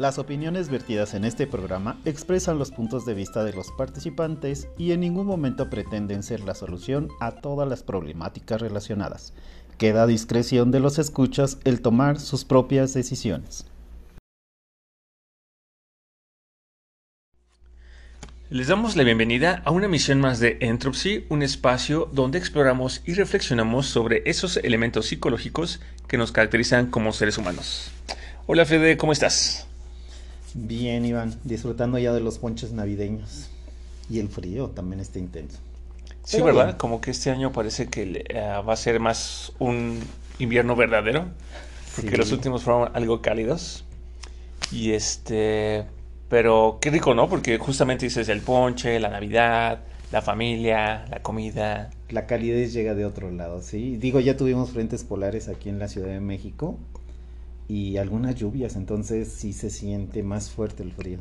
Las opiniones vertidas en este programa expresan los puntos de vista de los participantes y en ningún momento pretenden ser la solución a todas las problemáticas relacionadas. Queda a discreción de los escuchas el tomar sus propias decisiones. Les damos la bienvenida a una emisión más de Entropy, un espacio donde exploramos y reflexionamos sobre esos elementos psicológicos que nos caracterizan como seres humanos. Hola Fede, ¿cómo estás? Bien, Iván, disfrutando ya de los ponches navideños. Y el frío también está intenso. Sí, Pero ¿verdad? bien. Como que este año parece que eh, va a ser más un invierno verdadero, porque Sí. los últimos fueron algo cálidos. Y este, pero qué rico, ¿no? Porque justamente dices el ponche, la Navidad, la familia, la comida. La calidez llega de otro lado, ¿sí? Digo, ya tuvimos frentes polares aquí en la Ciudad de México y algunas lluvias, entonces sí se siente más fuerte el frío.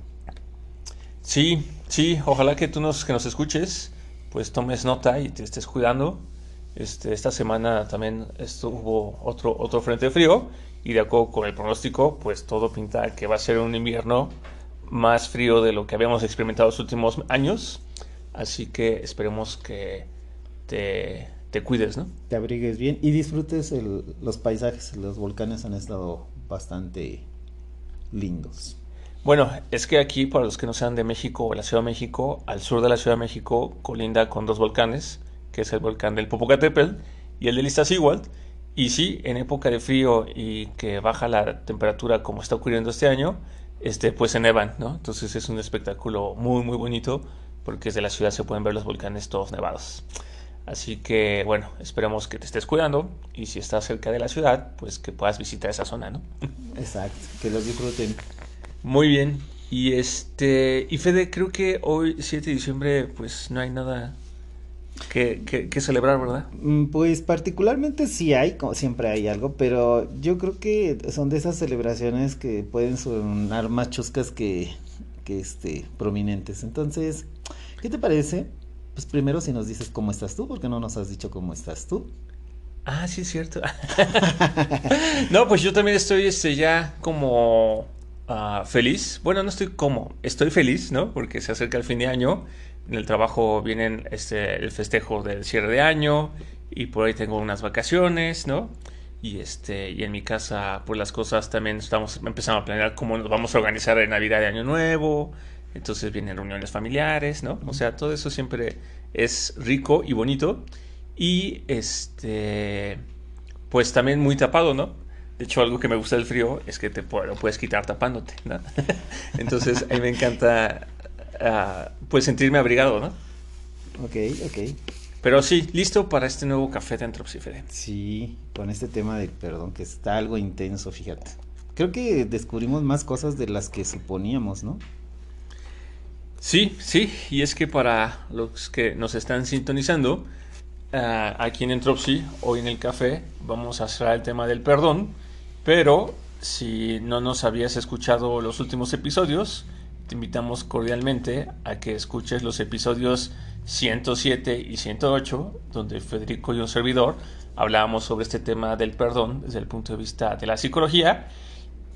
Sí, sí, ojalá que tú nos, que nos escuches, pues tomes nota y te estés cuidando. Este, esta semana también estuvo otro, otro frente frío y de acuerdo con el pronóstico, pues todo pinta que va a ser un invierno más frío de lo que habíamos experimentado los últimos años. Así que esperemos que te, te cuides, ¿no? Te abrigues bien y disfrutes el- los paisajes. Los volcanes han estado bastante lindos. Bueno, es que aquí, para los que no sean de México o la Ciudad de México, al sur de la Ciudad de México colinda con dos volcanes, que es el volcán del Popocatépetl y el del Iztaccíhuatl. Y sí, en época de frío y que baja la temperatura como está ocurriendo este año, este, pues se nevan, ¿no? Entonces es un espectáculo muy, muy bonito porque desde la ciudad se pueden ver los volcanes todos nevados. Así que, bueno, esperemos que te estés cuidando y si estás cerca de la ciudad, pues que puedas visitar esa zona, ¿no? Exacto, que los disfruten. Muy bien. Y este. Y Fede, creo que hoy, 7 de diciembre, pues no hay nada que, que- que celebrar, ¿verdad? Mm, Pues particularmente sí hay, como siempre hay algo, pero yo creo que son de esas celebraciones que pueden sonar más chuscas que, que este, prominentes. Entonces, ¿qué te parece? Pues primero si nos dices cómo estás tú, porque no nos has dicho cómo estás tú. Ah, sí, es cierto. no, pues yo también estoy este, ya como ah, feliz. Bueno, no estoy como, estoy feliz, ¿no? Porque se acerca el fin de año. En el trabajo vienen este, el festejo del cierre de año y por ahí tengo unas vacaciones, ¿no? Y este, y en mi casa, pues las cosas también estamos empezando a planear cómo nos vamos a organizar en Navidad de Año Nuevo. Entonces vienen reuniones familiares, ¿no? O sea, todo eso siempre es rico y bonito. Y este, pues también muy tapado, ¿no? De hecho, algo que me gusta del frío es que te lo puedes quitar tapándote, ¿no? Entonces, a mí me encanta, ah, pues, sentirme abrigado, ¿no? Ok, ok. Pero sí, listo para este nuevo café de Entropy Fede. Sí, con este tema de perdón, que está algo intenso, fíjate. Creo que descubrimos más cosas de las que suponíamos, ¿no? Sí, sí, y es que para los que nos están sintonizando, ah, aquí en Entropy, hoy en el café, vamos a hacer el tema del perdón, pero si no nos habías escuchado los últimos episodios, te invitamos cordialmente a que escuches los episodios 107 y 108, donde Federico y un servidor hablábamos sobre este tema del perdón desde el punto de vista de la psicología.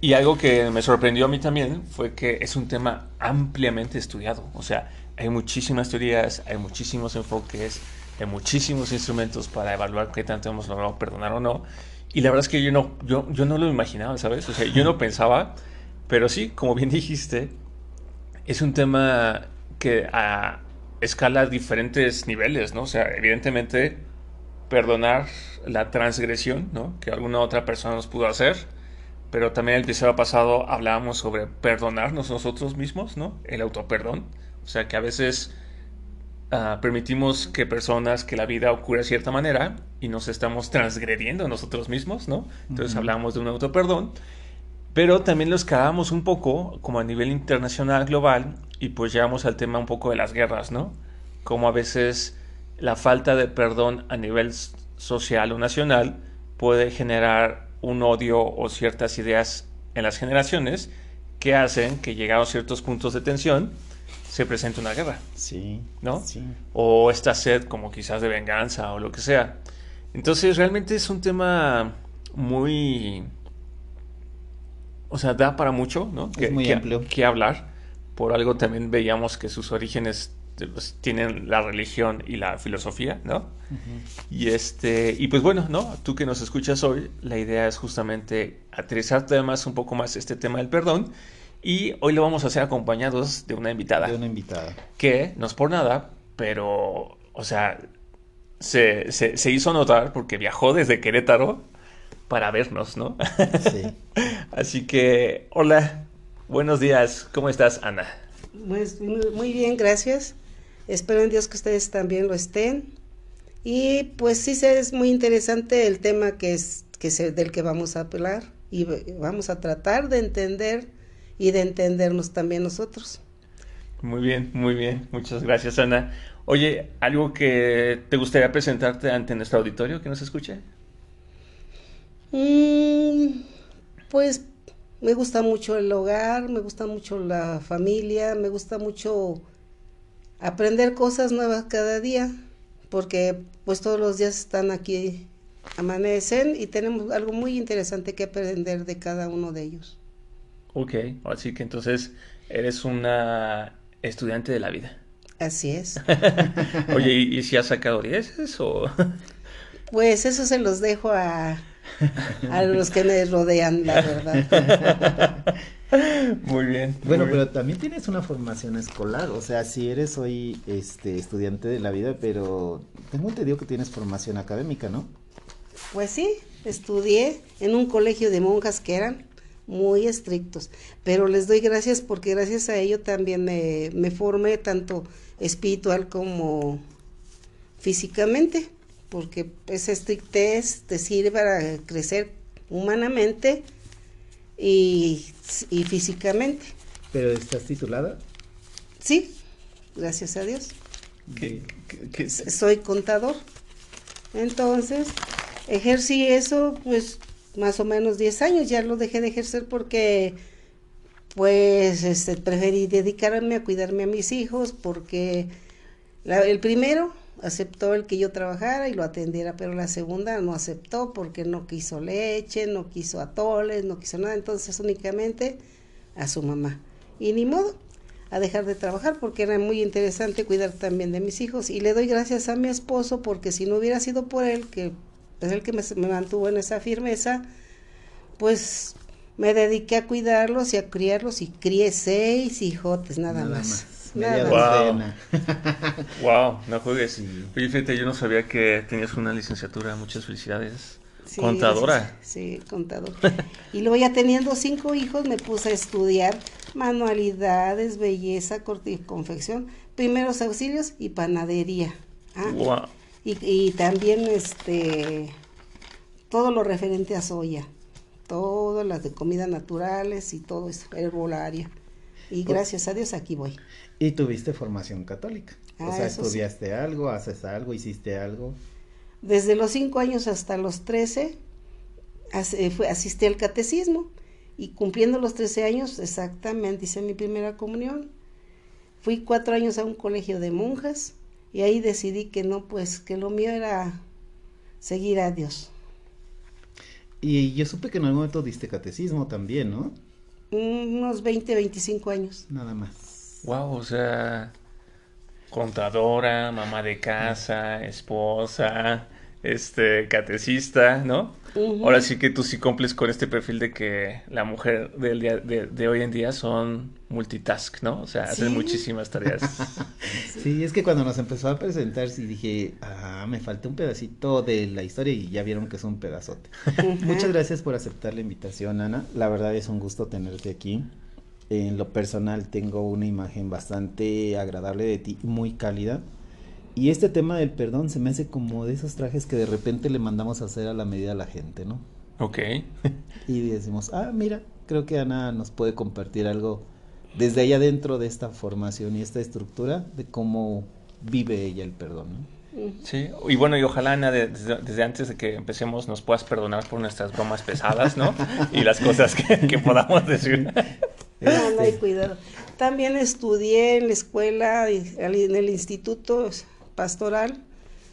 Y algo que me sorprendió a mí también fue que es un tema ampliamente estudiado. O sea, hay muchísimas teorías, hay muchísimos enfoques, hay muchísimos instrumentos para evaluar qué tanto hemos logrado perdonar o no. Y la verdad es que yo no, yo, yo no lo imaginaba, ¿sabes? O sea, yo no pensaba, pero sí, como bien dijiste, es un tema que a escala diferentes niveles, ¿no? O sea, evidentemente perdonar la transgresión, ¿no? Que alguna otra persona nos pudo hacer, pero también el episodio pasado hablábamos sobre perdonarnos nosotros mismos, ¿no? El autoperdón. O sea, que a veces ah, permitimos que personas, que la vida ocurra de cierta manera y nos estamos transgrediendo nosotros mismos, ¿no? Entonces Ujú. hablamos de un autoperdón. Pero también lo escalamos un poco, como a nivel internacional, global, y pues llegamos al tema un poco de las guerras, ¿no? Como a veces la falta de perdón a nivel social o nacional puede generar un odio o ciertas ideas en las generaciones que hacen que llegados a ciertos puntos de tensión se presente una guerra, Sí. ¿no? Sí. o esta sed como quizás de venganza o lo que sea. Entonces realmente es un tema muy o sea, da para mucho, ¿no? Es muy que, amplio. que hablar. Por algo también veíamos que sus orígenes pues, tienen la religión y la filosofía, ¿no? Y este, y pues bueno, ¿no? Tú que nos escuchas hoy, la idea es justamente aterrizar además un poco más este tema del perdón. Y hoy lo vamos a hacer acompañados de una invitada. De una invitada. Que no es por nada, pero, o sea, se, se, se hizo notar porque viajó desde Querétaro para vernos, ¿no? Sí. Así que, hola, buenos días, ¿cómo estás, Ana? Pues, muy bien, gracias. Espero en Dios que ustedes también lo estén. Y pues sí, es muy interesante el tema que es, que del que vamos a hablar y vamos a tratar de entender y de entendernos también nosotros. Muy bien, muy bien. Muchas gracias, Ana. Oye, ¿algo que te gustaría presentarte ante nuestro auditorio que nos escuche? Mm, pues me gusta mucho el hogar, me gusta mucho la familia, me gusta mucho aprender cosas nuevas cada día, porque pues todos los días están aquí, amanecen y tenemos algo muy interesante que aprender de cada uno de ellos. Ok, así que entonces eres una estudiante de la vida. Así es. Oye, ¿y, y si has sacado dieces o...? Pues eso se los dejo a, a los que me rodean, la verdad. Muy bien. Bueno, muy bien. pero también tienes una formación escolar, o sea, si eres hoy este estudiante de la vida, pero tengo entendido que tienes formación académica, ¿no? Pues sí, estudié en un colegio de monjas que eran muy estrictos, pero les doy gracias porque gracias a ello también me, me formé tanto espiritual como físicamente, porque esa estrictez te sirve para crecer humanamente y, y físicamente. Pero estás titulada. Sí, gracias a Dios. ¿Qué- qué- qué- soy contador. Entonces, ejercí eso, pues, más o menos 10 años. Ya lo dejé de ejercer porque, pues, este, preferí dedicarme a cuidarme a mis hijos porque la- el primero aceptó el que yo trabajara y lo atendiera, pero la segunda no aceptó porque no quiso leche, no quiso atoles, no quiso nada. Entonces, únicamente a su mamá. Y ni modo a dejar de trabajar porque era muy interesante cuidar también de mis hijos y le doy gracias a mi esposo porque si no hubiera sido por él que es el que me, me mantuvo en esa firmeza pues me dediqué a cuidarlos y a criarlos y crié seis hijotes nada, más. Docena. Wow, no juegues. Sí. Oye, fíjate, yo no sabía que tenías una licenciatura. Muchas felicidades. Sí, Contadora. gracias. Sí, contador. Y luego ya teniendo cinco hijos me puse a estudiar manualidades, belleza, corte y confección, primeros auxilios y panadería. Ah, Wow. Y, y también este todo lo referente a soya, todas las de comida naturales y todo eso, herbolaria. Y gracias a Dios aquí voy. Y tuviste formación católica. o Ah, sea, sí. estudiaste algo, haces algo, hiciste algo. Desde los cinco años hasta los 13 as- eh, asistí al catecismo y cumpliendo los 13 años exactamente hice mi primera comunión. Fui cuatro años a un colegio de monjas y ahí decidí que no, pues que lo mío era seguir a Dios. Y yo supe que en algún momento diste catecismo también, ¿no? Unos 20, 25 años. Nada más. Wow, o sea, contadora, mamá de casa, esposa, este, catecista, ¿no? Ahora sí que tú sí cumples con este perfil de que la mujer del día, de, de hoy en día son multitask, ¿no? O sea, hacen Sí. muchísimas tareas. Sí, es que cuando nos empezó a presentar, sí dije, ah, me falta un pedacito de la historia y ya vieron que es un pedazote. Muchas gracias por aceptar la invitación, Ana. La verdad es un gusto tenerte aquí. En lo personal tengo una imagen bastante agradable de ti, muy cálida. Y este tema del perdón se me hace como de esos trajes que de repente le mandamos a hacer a la medida a la gente, ¿no? Ok. Y decimos, ah, mira, creo que Ana nos puede compartir algo desde allá dentro de esta formación y esta estructura de cómo vive ella el perdón, ¿no? Sí, y bueno, y ojalá Ana, de- desde, desde antes de que empecemos nos puedas perdonar por nuestras bromas pesadas, ¿no? Y las cosas que, que podamos decir. No, no hay Este, cuidado. También estudié en la escuela, en el instituto pastoral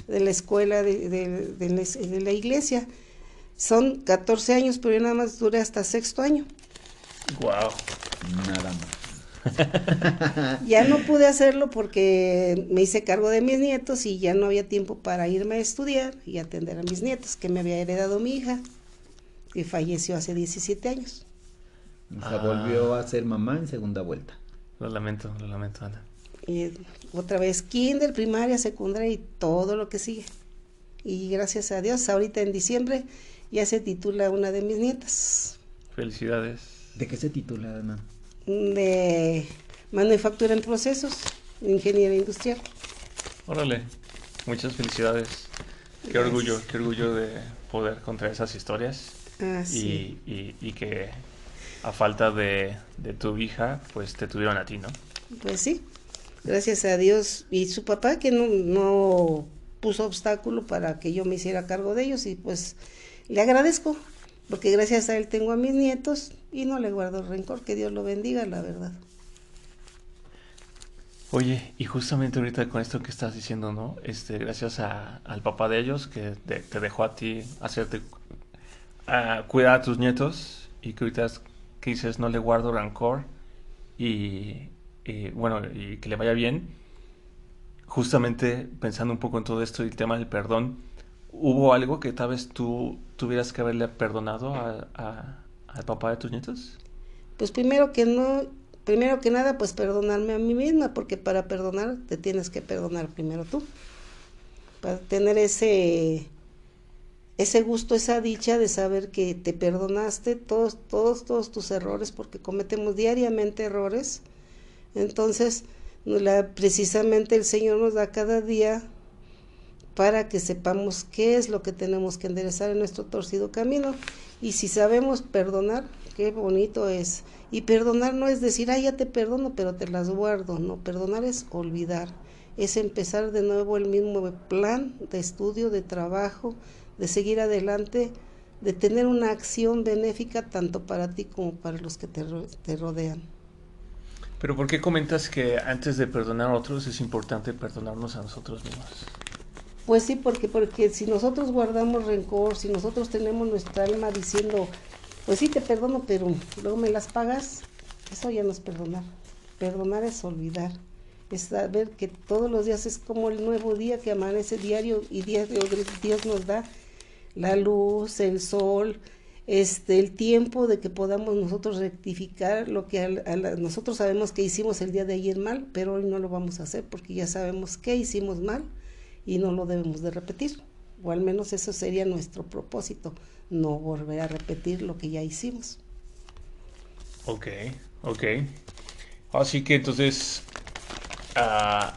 de la escuela de, de- de la, de la iglesia. Son 14 años, pero yo nada más duré hasta sexto año. Wow. Nada más. Ya no pude hacerlo porque me hice cargo de mis nietos y ya no había tiempo para irme a estudiar y atender a mis nietos, que me había heredado mi hija, que falleció hace 17 años. Se Ah. volvió a ser mamá en segunda vuelta. Lo lamento, lo lamento, Ana. Y otra vez kinder, primaria, secundaria y todo lo que sigue. Y gracias a Dios, ahorita en diciembre ya se titula una de mis nietas Felicidades. ¿De qué se titula, Ana? de manufactura en procesos, ingeniería industrial. Órale, muchas felicidades. Qué Gracias. orgullo, qué orgullo de poder contar esas historias Así. y, y- y que a falta de, de tu hija, pues te tuvieron a ti, ¿no? Pues sí, gracias a Dios y su papá que no, no puso obstáculo para que yo me hiciera cargo de ellos y pues le agradezco porque gracias a él tengo a mis nietos y no le guardo rencor, que Dios lo bendiga, la verdad. Oye, y justamente ahorita con esto que estás diciendo, ¿no? Este, gracias a- al papá de ellos que te, te dejó a ti hacerte a cuidar a tus nietos y que ahorita que dices no le guardo rencor y, bueno, y que le vaya bien. Justamente pensando un poco en todo esto y el tema del perdón, ¿hubo algo que tal vez tú tuvieras que haberle perdonado a- al papá de tus nietos? Pues primero que no, primero que nada, pues perdonarme a mí misma, porque para perdonar te tienes que perdonar primero tú. Para tener ese ese gusto, esa dicha de saber que te perdonaste todos todos todos tus errores porque cometemos diariamente errores. Entonces, precisamente el Señor nos da cada día para que sepamos qué es lo que tenemos que enderezar en nuestro torcido camino. Y si sabemos perdonar, qué bonito es. Y perdonar no es decir, ah, ya te perdono, pero te las guardo. No, perdonar es olvidar. Es empezar de nuevo el mismo plan de estudio, de trabajo, de seguir adelante, de tener una acción benéfica tanto para ti como para los que te, te rodean. Pero ¿por qué comentas que antes de perdonar a otros es importante perdonarnos a nosotros mismos? Pues sí, porque, porque si nosotros guardamos rencor, si nosotros tenemos nuestra alma diciendo, pues sí te perdono, pero luego me las pagas, eso ya no es perdonar. Perdonar es olvidar, es saber que todos los días es como el nuevo día que amanece diario y diario Dios nos da la luz, el sol, este, el tiempo de que podamos nosotros rectificar lo que nosotros sabemos que hicimos el día de ayer mal, pero hoy no lo vamos a hacer porque ya sabemos que hicimos mal y no lo debemos de repetir. O al menos eso sería nuestro propósito, no volver a repetir lo que ya hicimos. Ok, ok. Así que entonces, ah,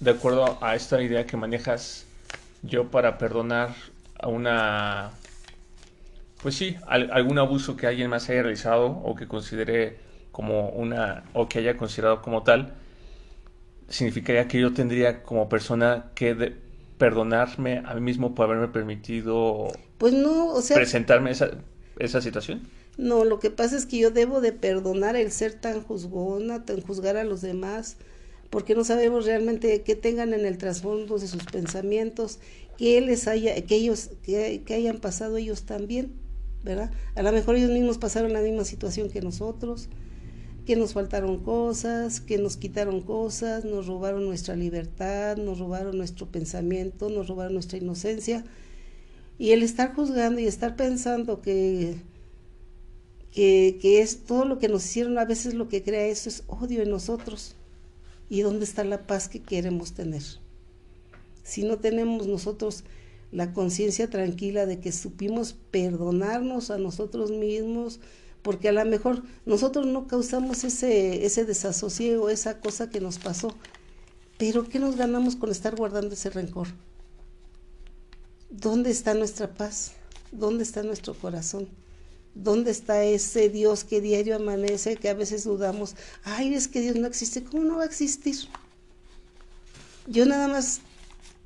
de acuerdo a esta idea que manejas, yo para perdonar a una, pues sí, al- algún abuso que alguien más haya realizado o que considere como una, o que haya considerado como tal, significaría que yo tendría como persona que de- perdonarme a mí mismo por haberme permitido Pues no, o sea, presentarme esa, esa situación. No, lo que pasa es que yo debo de perdonar el ser tan juzgona, tan juzgar a los demás, porque no sabemos realmente qué tengan en el trasfondo de sus pensamientos, que les haya, que ellos, que, hayan pasado ellos también, ¿verdad? A lo mejor ellos mismos pasaron la misma situación que nosotros, que nos faltaron cosas, que nos quitaron cosas, nos robaron nuestra libertad, nos robaron nuestro pensamiento, nos robaron nuestra inocencia. Y el estar juzgando y estar pensando que que, que es todo lo que nos hicieron, a veces lo que crea eso es odio en nosotros. ¿Y dónde está la paz que queremos tener? Si no tenemos nosotros la conciencia tranquila de que supimos perdonarnos a nosotros mismos, porque a lo mejor nosotros no causamos ese, ese desasosiego, esa cosa que nos pasó, pero ¿qué nos ganamos con estar guardando ese rencor? ¿Dónde está nuestra paz? ¿Dónde está nuestro corazón? ¿Dónde está ese Dios que diario amanece, que a veces dudamos, ay, es que Dios no existe, ¿cómo no va a existir? Yo nada más,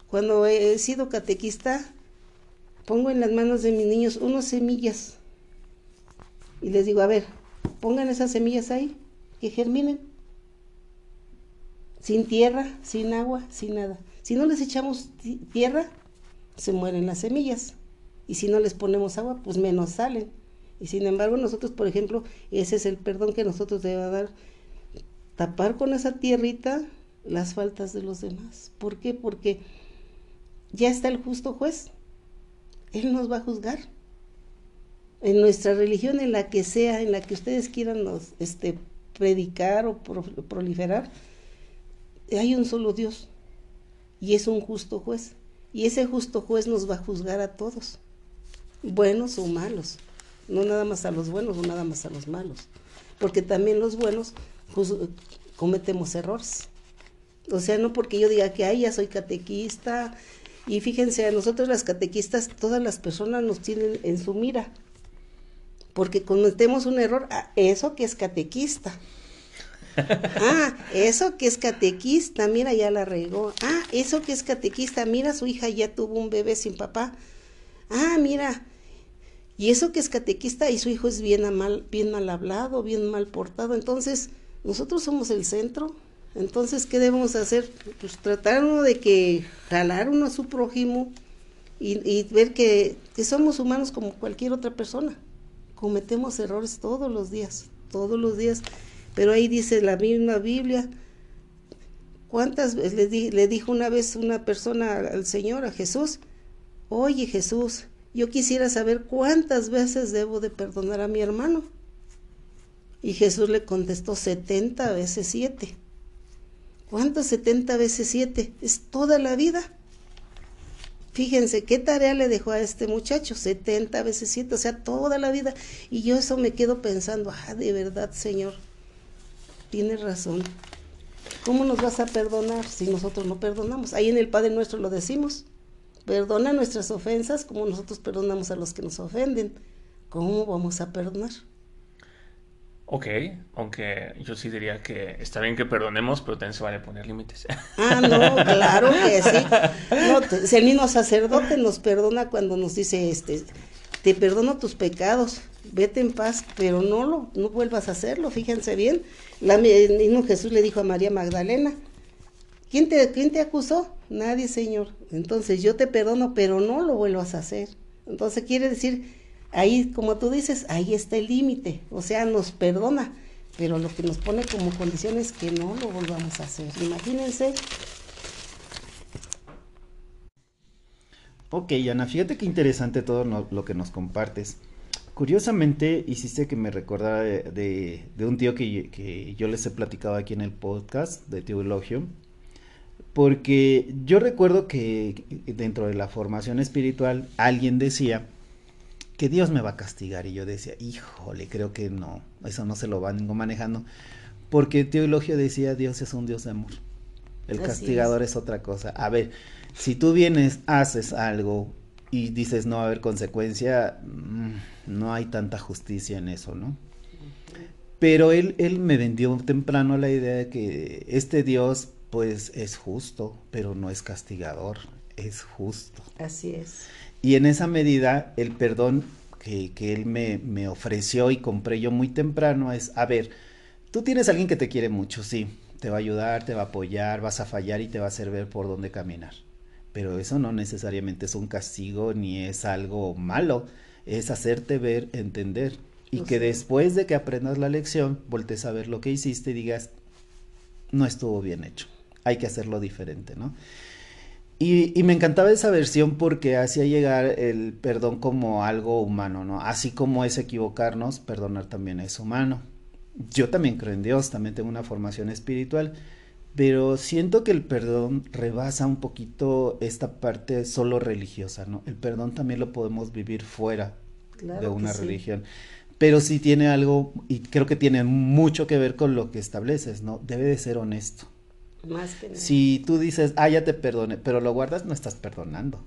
cuando he sido catequista, pongo en las manos de mis niños unas semillas y les digo, a ver, pongan esas semillas ahí, que germinen, sin tierra, sin agua, sin nada. Si no les echamos tierra, se mueren las semillas. Y si no les ponemos agua, pues menos salen. Y sin embargo nosotros, por ejemplo, ese es el perdón que nosotros debemos dar, tapar con esa tierrita las faltas de los demás. ¿Por qué? Porque ya está el justo juez. Él nos va a juzgar. En nuestra religión, en la que sea, en la que ustedes quieran este, predicar o proliferar, hay un solo Dios y es un justo juez. Y ese justo juez nos va a juzgar a todos, buenos o malos, no nada más a los buenos o nada más a los malos, porque también los buenos cometemos errores. O sea, no porque yo diga que, ay, ya soy catequista, y fíjense, a nosotros las catequistas, todas las personas nos tienen en su mira, porque cometemos un error, ah, eso que es catequista. Ah, eso que es catequista, mira, ya la regó. Ah, eso que es catequista, mira, su hija ya tuvo un bebé sin papá. Ah, mira, y eso que es catequista y su hijo es bien mal, bien mal hablado, bien mal portado. Entonces, nosotros somos el centro. Entonces, ¿qué debemos hacer? Pues tratar de que jalar uno a su prójimo y, ver que, somos humanos como cualquier otra persona. Cometemos errores todos los días, todos los días. Pero ahí dice la misma Biblia. ¿Cuántas veces le dijo una vez una persona al Señor, a Jesús? Oye Jesús, yo quisiera saber cuántas veces debo de perdonar a mi hermano. Y Jesús le contestó 70 veces 7. ¿Cuántas 70 veces 7? Es toda la vida. Fíjense qué tarea le dejó a este muchacho, 70 veces 7, o sea, toda la vida. Y yo eso me quedo pensando, ah, de verdad, Señor, tienes razón. ¿Cómo nos vas a perdonar si nosotros no perdonamos? Ahí en el Padre Nuestro lo decimos. Perdona nuestras ofensas como nosotros perdonamos a los que nos ofenden. ¿Cómo vamos a perdonar? Ok, aunque yo sí diría que está bien que perdonemos, pero también se vale poner límites. Ah, no, claro que sí. si el mismo sacerdote nos perdona cuando nos dice, este, te perdono tus pecados, vete en paz, pero no lo, no vuelvas a hacerlo, fíjense bien. La, el mismo Jesús le dijo a María Magdalena, ¿quién te, quién te acusó? Nadie, Señor. Entonces yo te perdono, pero no lo vuelvas a hacer. Entonces quiere decir, ahí, como tú dices, ahí está el límite. O sea, nos perdona, pero lo que nos pone como condición es que no lo volvamos a hacer. Imagínense. Ok, Ana, fíjate qué interesante todo lo que nos compartes. Curiosamente, hiciste que me recordara de, de, un tío que, que, yo les he platicado aquí en el podcast de Teologio porque yo recuerdo que dentro de la formación espiritual alguien decía que Dios me va a castigar y yo decía, híjole, creo que no, eso no se lo van manejando, porque teología decía Dios es un Dios de amor, el castigador es. otra cosa. A ver, si tú vienes, haces algo y dices no va a haber consecuencia, mm, no hay tanta justicia en eso, ¿no? Pero él, él me vendió temprano la idea de que este Dios pues es justo, pero no es castigador, es justo. Así es. Y en esa medida, el perdón que, que él me, me, ofreció y compré yo muy temprano es, a ver, tú tienes a alguien que te quiere mucho, sí, te va a ayudar, te va a apoyar, vas a fallar y te va a hacer ver por dónde caminar. Pero eso no necesariamente es un castigo ni es algo malo, es hacerte ver, entender. Y que después de que aprendas la lección, voltees a ver lo que hiciste y digas, no estuvo bien hecho hay que hacerlo diferente, ¿no? Y, me encantaba esa versión porque hacía llegar el perdón como algo humano, ¿no? Así como es equivocarnos, perdonar también es humano. Yo también creo en Dios, también tengo una formación espiritual, pero siento que el perdón rebasa un poquito esta parte solo religiosa, ¿no? El perdón también lo podemos vivir fuera de una religión. Pero sí tiene algo, y creo que tiene mucho que ver con lo que estableces, ¿no? Debe de ser honesto si tú dices, ah, ya te perdone, pero lo guardas, no estás perdonando.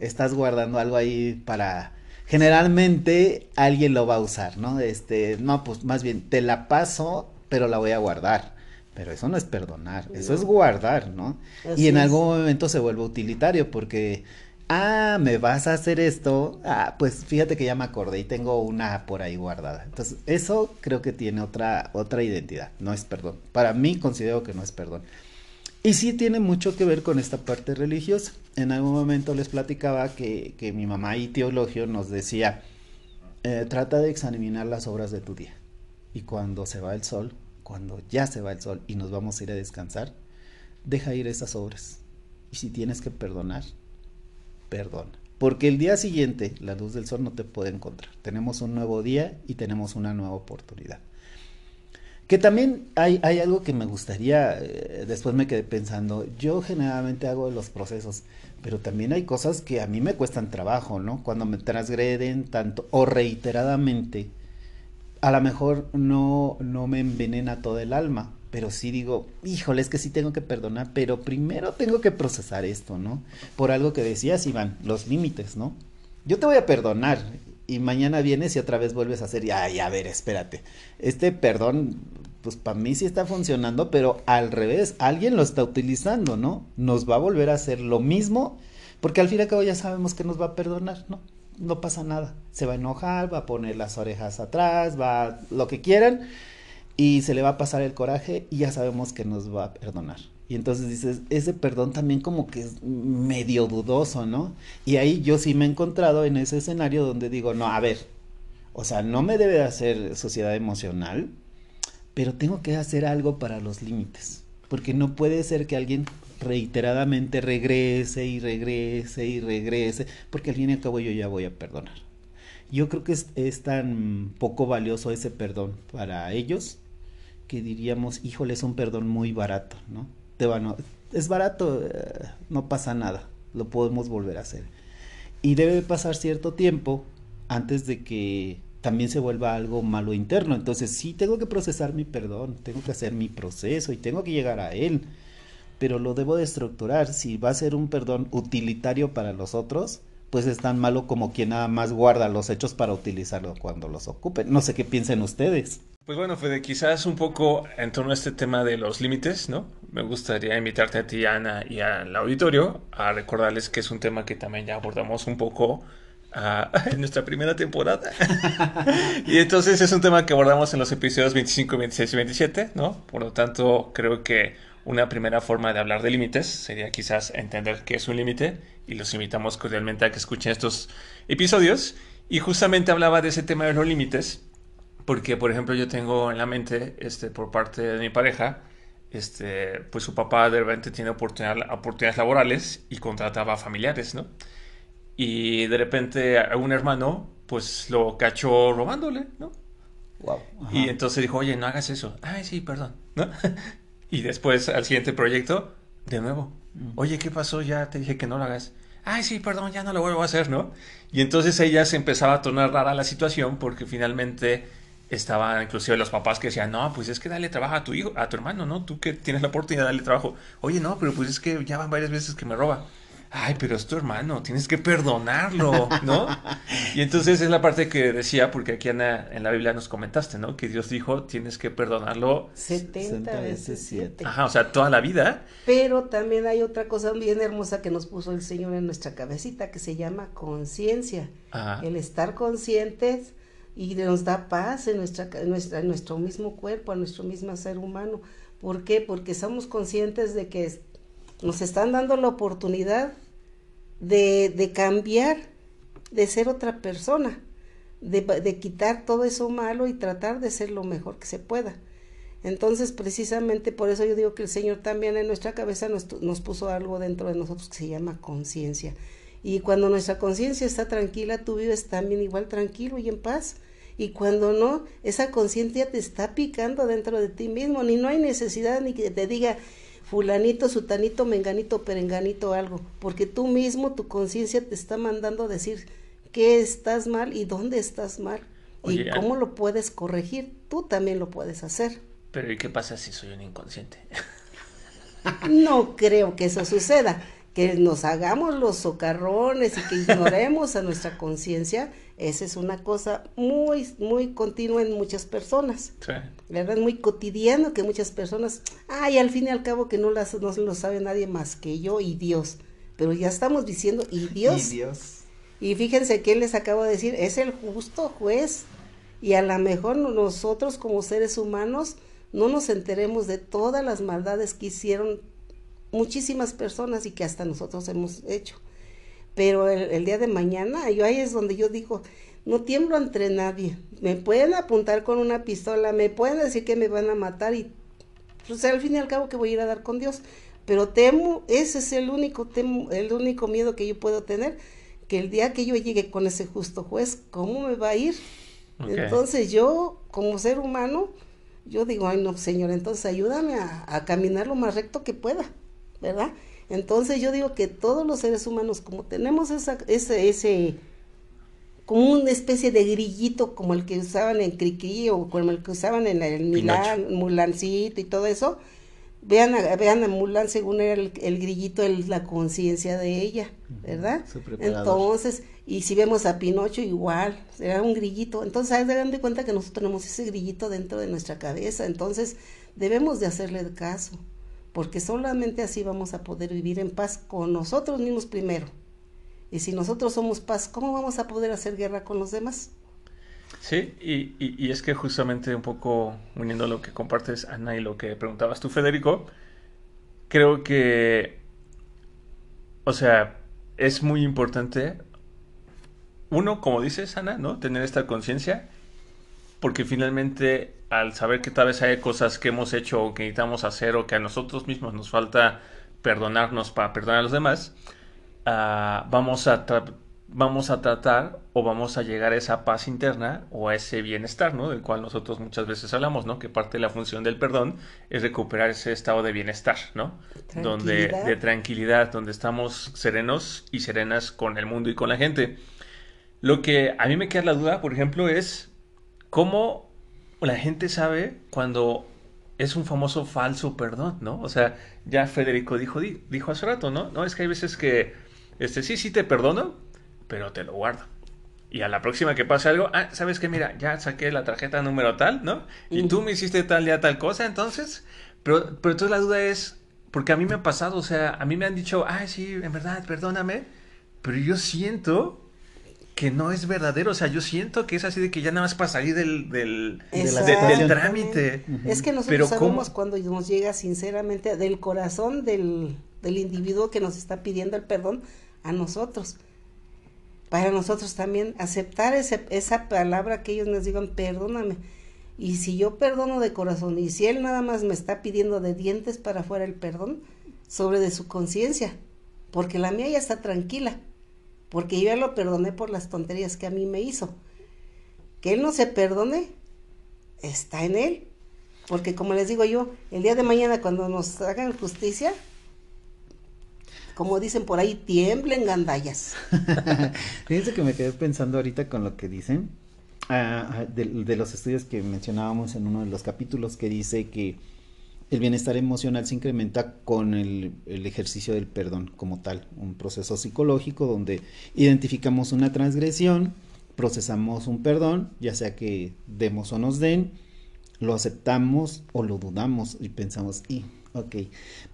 Estás guardando algo ahí para... Generalmente alguien lo va a usar, ¿no? Este, no, pues más bien, te la paso, pero la voy a guardar. Pero eso no es perdonar, eso es guardar, ¿no? y en algún momento se vuelve utilitario porque, ah, me vas a hacer esto, ah, pues fíjate que ya me acordé y tengo una por ahí guardada. Entonces, eso creo que tiene otra, otra identidad, no es perdón. Para mí considero que no es perdón. Y sí tiene mucho que ver con esta parte religiosa. En algún momento les platicaba que, mi mamá y teologio nos decía, eh, trata de examinar las obras de tu día. Y cuando se va el sol, cuando ya se va el sol y nos vamos a ir a descansar, deja ir esas obras. Y si tienes que perdonar, perdona. Porque el día siguiente la luz del sol no te puede encontrar. Tenemos un nuevo día y tenemos una nueva oportunidad. Que también hay, hay algo que me gustaría, eh, después me quedé pensando, yo generalmente hago los procesos, pero también hay cosas que a mí me cuestan trabajo, ¿no? Cuando me transgreden tanto o reiteradamente, a lo mejor no, no me envenena todo el alma, pero sí digo, híjole, es que sí tengo que perdonar, pero primero tengo que procesar esto, ¿no? Por algo que decías, Iván, los límites, ¿no? Yo te voy a perdonar y mañana vienes y otra vez vuelves a hacer, ay, a ver, espérate. Este perdón, pues para mí sí está funcionando, pero al revés, alguien lo está utilizando, ¿no? Nos va a volver a hacer lo mismo, porque al fin y al cabo ya sabemos que nos va a perdonar, ¿no? No pasa nada. Se va a enojar, va a poner las orejas atrás, va lo que quieran y se le va a pasar el coraje y ya sabemos que nos va a perdonar. Y entonces dices, ese perdón también como que es medio dudoso, ¿no? Y ahí yo sí me he encontrado en ese escenario donde digo, no, a ver, o sea, no me debe de hacer sociedad emocional, pero tengo que hacer algo para los límites, porque no puede ser que alguien reiteradamente regrese y regrese y regrese, porque al fin y al cabo yo ya voy a perdonar. Yo creo que es, tan poco valioso ese perdón para ellos que diríamos, híjole, es un perdón muy barato, ¿no? Te van es barato, eh, no pasa nada, lo podemos volver a hacer. Y debe pasar cierto tiempo antes de que también se vuelva algo malo interno. Entonces sí tengo que procesar mi perdón, tengo que hacer mi proceso y tengo que llegar a él. Pero lo debo de estructurar. Si va a ser un perdón utilitario para los otros, pues es tan malo como quien nada más guarda los hechos para utilizarlo cuando los ocupen. No sé qué piensen ustedes. Pues bueno, Fede, quizás un poco en torno a este tema de los límites, ¿no? Me gustaría invitarte a ti, Ana, y al auditorio a recordarles que es un tema que también ya abordamos un poco uh, en nuestra primera temporada. y entonces es un tema que abordamos en los episodios 25, 26 y 27, ¿no? Por lo tanto, creo que una primera forma de hablar de límites sería quizás entender qué es un límite y los invitamos cordialmente a que escuchen estos episodios. Y justamente hablaba de ese tema de los límites porque, por ejemplo, yo tengo en la mente, este, por parte de mi pareja, este, pues su papá de repente tiene oportunidad, oportunidades laborales y contrataba a familiares, ¿no? Y de repente a un hermano, pues lo cachó robándole, ¿no? Wow. Y entonces dijo, oye, no hagas eso. Ay, sí, perdón, ¿no? y después al siguiente proyecto, de nuevo, mm. oye, ¿qué pasó? Ya te dije que no lo hagas. Ay, sí, perdón, ya no lo vuelvo a hacer, ¿no? Y entonces ella se empezaba a tornar rara la situación porque finalmente estaban inclusive los papás que decían, no, pues es que dale trabajo a tu hijo, a tu hermano, ¿no? Tú que tienes la oportunidad de darle trabajo. Oye, no, pero pues es que ya van varias veces que me roba. Ay, pero es tu hermano, tienes que perdonarlo, ¿no? y entonces es la parte que decía, porque aquí en la, en la Biblia nos comentaste, ¿no? Que Dios dijo, tienes que perdonarlo 70 veces 7. Ajá, o sea, toda la vida. Pero también hay otra cosa bien hermosa que nos puso el Señor en nuestra cabecita, que se llama conciencia. El estar conscientes y nos da paz en, nuestra, nuestra, nuestro mismo cuerpo, a nuestro mismo ser humano. ¿Por qué? Porque somos conscientes de que nos están dando la oportunidad de, de cambiar, de ser otra persona, de, de, quitar todo eso malo y tratar de ser lo mejor que se pueda. Entonces, precisamente por eso yo digo que el Señor también en nuestra cabeza nos, nos puso algo dentro de nosotros que se llama conciencia. Y cuando nuestra conciencia está tranquila, tú vives también igual tranquilo y en paz. Y cuando no, esa conciencia te está picando dentro de ti mismo, ni no hay necesidad ni que te diga fulanito, sutanito, menganito, perenganito, algo, porque tú mismo, tu conciencia te está mandando a decir qué estás mal y dónde estás mal. y cómo lo puedes corregir, tú también lo puedes hacer. Pero ¿y qué pasa si soy un inconsciente? no creo que eso suceda que nos hagamos los socarrones y que ignoremos a nuestra conciencia, esa es una cosa muy, muy continua en muchas personas. Sí. ¿Verdad? Muy cotidiano que muchas personas, ay, al fin y al cabo que no, las, no lo sabe nadie más que yo y Dios. Pero ya estamos diciendo, y Dios. Y Dios. Y fíjense que les acabo de decir, es el justo juez. Y a lo mejor nosotros como seres humanos no nos enteremos de todas las maldades que hicieron muchísimas personas y que hasta nosotros hemos hecho. Pero el, día de mañana, yo ahí es donde yo digo, no tiemblo ante nadie. Me pueden apuntar con una pistola, me pueden decir que me van a matar y pues al fin y al cabo que voy a ir a dar con Dios. Pero temo, ese es el único temo, el único miedo que yo puedo tener, que el día que yo llegue con ese justo juez, ¿cómo me va a ir? Entonces yo, como ser humano, yo digo, ay no, Señor, entonces ayúdame a, caminar lo más recto que pueda, ¿verdad? Entonces yo digo que todos los seres humanos, como tenemos esa, ese, ese, como una especie de grillito como el que usaban en Criqui o como el que usaban en el Milán, Mulancito y todo eso, vean a, vean a Mulan según era el, grillito, el, la conciencia de ella, ¿verdad? Entonces, y si vemos a Pinocho igual, era un grillito. Entonces, hagan de cuenta que nosotros tenemos ese grillito dentro de nuestra cabeza. Entonces, debemos de hacerle caso, porque solamente así vamos a poder vivir en paz con nosotros mismos primero. Y si nosotros somos paz, ¿cómo vamos a poder hacer guerra con los demás? Sí, y, y, es que justamente un poco uniendo lo que compartes, Ana, y lo que preguntabas tú, Federico, creo que, o sea, es muy importante uno, como dices, Ana, ¿no? Tener esta conciencia, porque finalmente al saber que tal vez hay cosas que hemos hecho o que necesitamos hacer o que a nosotros mismos nos falta perdonarnos para perdonar a los demás, ah, vamos, a vamos a tratar o vamos a llegar a esa paz interna o a ese bienestar, ¿no? Del cual nosotros muchas veces hablamos, ¿no? Que parte de la función del perdón es recuperar ese estado de bienestar, ¿no? Donde, de tranquilidad, donde estamos serenos y serenas con el mundo y con la gente. Lo que a mí me queda la duda, por ejemplo, es cómo la gente sabe cuando es un famoso falso perdón, ¿no? O sea, ya Federico dijo, dijo hace rato, ¿no? No, es que hay veces que, este, sí, sí te perdono, pero te lo guardo. Y a la próxima que pase algo, ah, ¿sabes qué? Mira, ya saqué la tarjeta número tal, ¿no? Y tú me hiciste tal día tal cosa, entonces. Pero, pero entonces la duda es, porque a mí me ha pasado, o sea, a mí me han dicho, ay, sí, en verdad, perdóname, pero yo siento que no es verdadero. O sea, yo siento que es así de que ya nada más para salir del, del, del trámite. Es que nosotros sabemos cuando nos llega sinceramente del corazón del, del individuo que nos está pidiendo el perdón a nosotros. Para nosotros también aceptar ese, esa palabra que ellos nos digan, perdóname. Y si yo perdono de corazón y si él nada más me está pidiendo de dientes para afuera el perdón, sobre de su conciencia, porque la mía ya está tranquila porque yo ya lo perdoné por las tonterías que a mí me hizo. Que él no se perdone, está en él. Porque como les digo yo, el día de mañana cuando nos hagan justicia, como dicen por ahí, tiemblen gandallas. Fíjense que me quedé pensando ahorita con lo que dicen, ah, ah, de los estudios que mencionábamos en uno de los capítulos que dice que el bienestar emocional se incrementa con el, ejercicio del perdón como tal, un proceso psicológico donde identificamos una transgresión, procesamos un perdón, ya sea que demos o nos den, lo aceptamos o lo dudamos y pensamos, y, ok,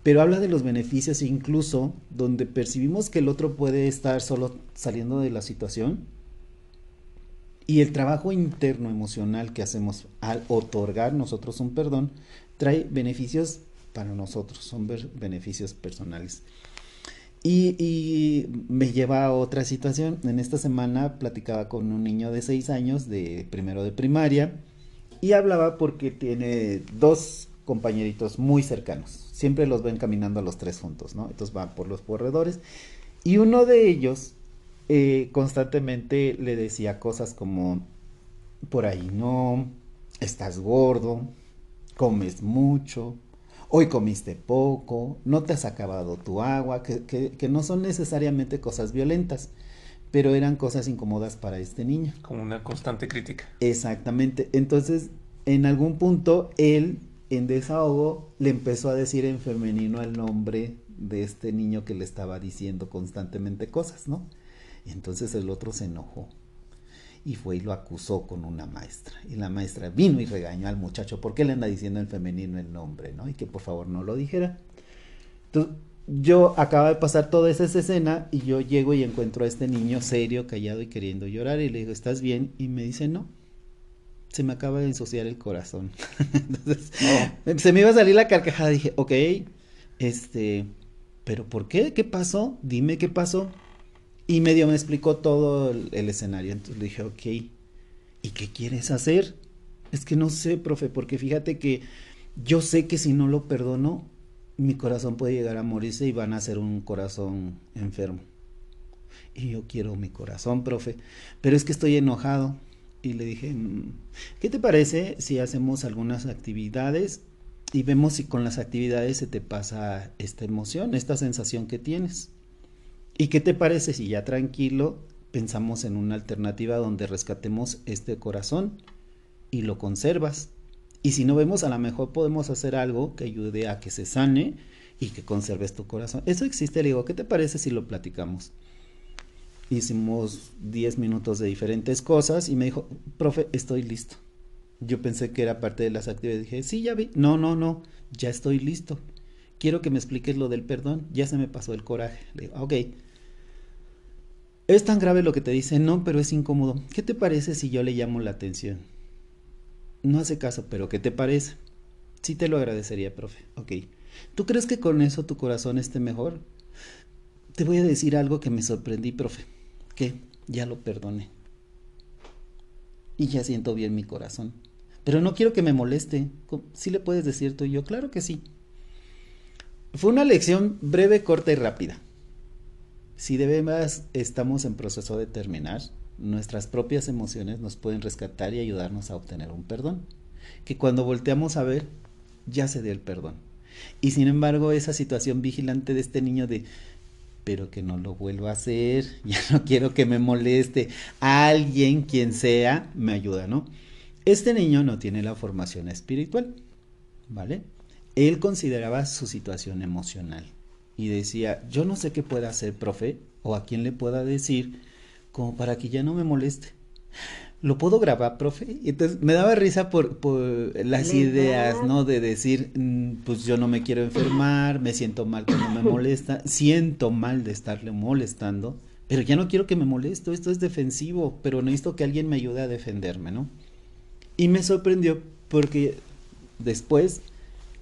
pero habla de los beneficios incluso donde percibimos que el otro puede estar solo saliendo de la situación y el trabajo interno emocional que hacemos al otorgar nosotros un perdón, trae beneficios para nosotros, son beneficios personales. Y, me lleva a otra situación. En esta semana platicaba con un niño de 6 años, de primero de primaria, y hablaba porque tiene dos compañeritos muy cercanos. Siempre los ven caminando los tres juntos, ¿no? Entonces van por los corredores. Y uno de ellos eh, constantemente le decía cosas como, por ahí no, estás gordo, comes mucho, hoy comiste poco, no te has acabado tu agua, que, no son necesariamente cosas violentas, pero eran cosas incómodas para este niño. Como una constante crítica. Exactamente. Entonces, en algún punto, él, en desahogo, le empezó a decir en femenino el nombre de este niño que le estaba diciendo constantemente cosas, ¿no? Y entonces el otro se enojó y fue y lo acusó con una maestra. Y la maestra vino y regañó al muchacho porque le anda diciendo en femenino el nombre, ¿no? Y que por favor no lo dijera. Entonces, yo acaba de pasar toda esa escena y yo llego y encuentro a este niño serio, callado y queriendo llorar y le digo, ¿estás bien? Y me dice, no, se me acaba de ensuciar el corazón. Entonces, oh. se me iba a salir la carcajada, dije, ok, este, pero ¿por qué? ¿Qué pasó? Dime qué pasó. Y medio me explicó todo el, escenario. Entonces le dije, ok, ¿y qué quieres hacer? Es que no sé, profe, porque fíjate que yo sé que si no lo perdono, mi corazón puede llegar a morirse y van a ser un corazón enfermo. Y yo quiero mi corazón, profe, pero es que estoy enojado. Y le dije, mm, ¿qué te parece si hacemos algunas actividades y vemos si con las actividades se te pasa esta emoción, esta sensación que tienes? ¿Y qué te parece si ya tranquilo pensamos en una alternativa donde rescatemos este corazón y lo conservas? Y si no vemos, a lo mejor podemos hacer algo que ayude a que se sane y que conserves tu corazón. Eso existe, le digo, ¿qué te parece si lo platicamos? Hicimos 10 minutos de diferentes cosas y me dijo, profe, estoy listo. Yo pensé que era parte de las actividades. Dije, sí, ya vi. No, no, no, ya estoy listo. Quiero que me expliques lo del perdón. Ya se me pasó el coraje. Le digo, ok. Es tan grave lo que te dice, no, pero es incómodo. ¿Qué te parece si yo le llamo la atención? No hace caso, pero ¿qué te parece? Sí te lo agradecería, profe. Ok. ¿Tú crees que con eso tu corazón esté mejor? Te voy a decir algo que me sorprendí, profe. Que ya lo perdoné. Y ya siento bien mi corazón. Pero no quiero que me moleste. ¿Sí le puedes decir tú y yo? Claro que sí. Fue una lección breve, corta y rápida. Si de veras estamos en proceso de terminar, nuestras propias emociones nos pueden rescatar y ayudarnos a obtener un perdón. Que cuando volteamos a ver, ya se dio el perdón. Y sin embargo, esa situación vigilante de este niño de, pero que no lo vuelva a hacer, ya no quiero que me moleste, alguien, quien sea, me ayuda, ¿no? Este niño no tiene la formación espiritual, ¿vale? Él consideraba su situación emocional y decía, yo no sé qué pueda hacer, profe, o a quién le pueda decir, como para que ya no me moleste. ¿Lo puedo grabar, profe? Y entonces me daba risa por, por las ideas, ¿no? De decir, mm, pues yo no me quiero enfermar, me siento mal cuando me molesta, siento mal de estarle molestando, pero ya no quiero que me moleste, esto es defensivo, pero necesito que alguien me ayude a defenderme, ¿no? Y me sorprendió porque después,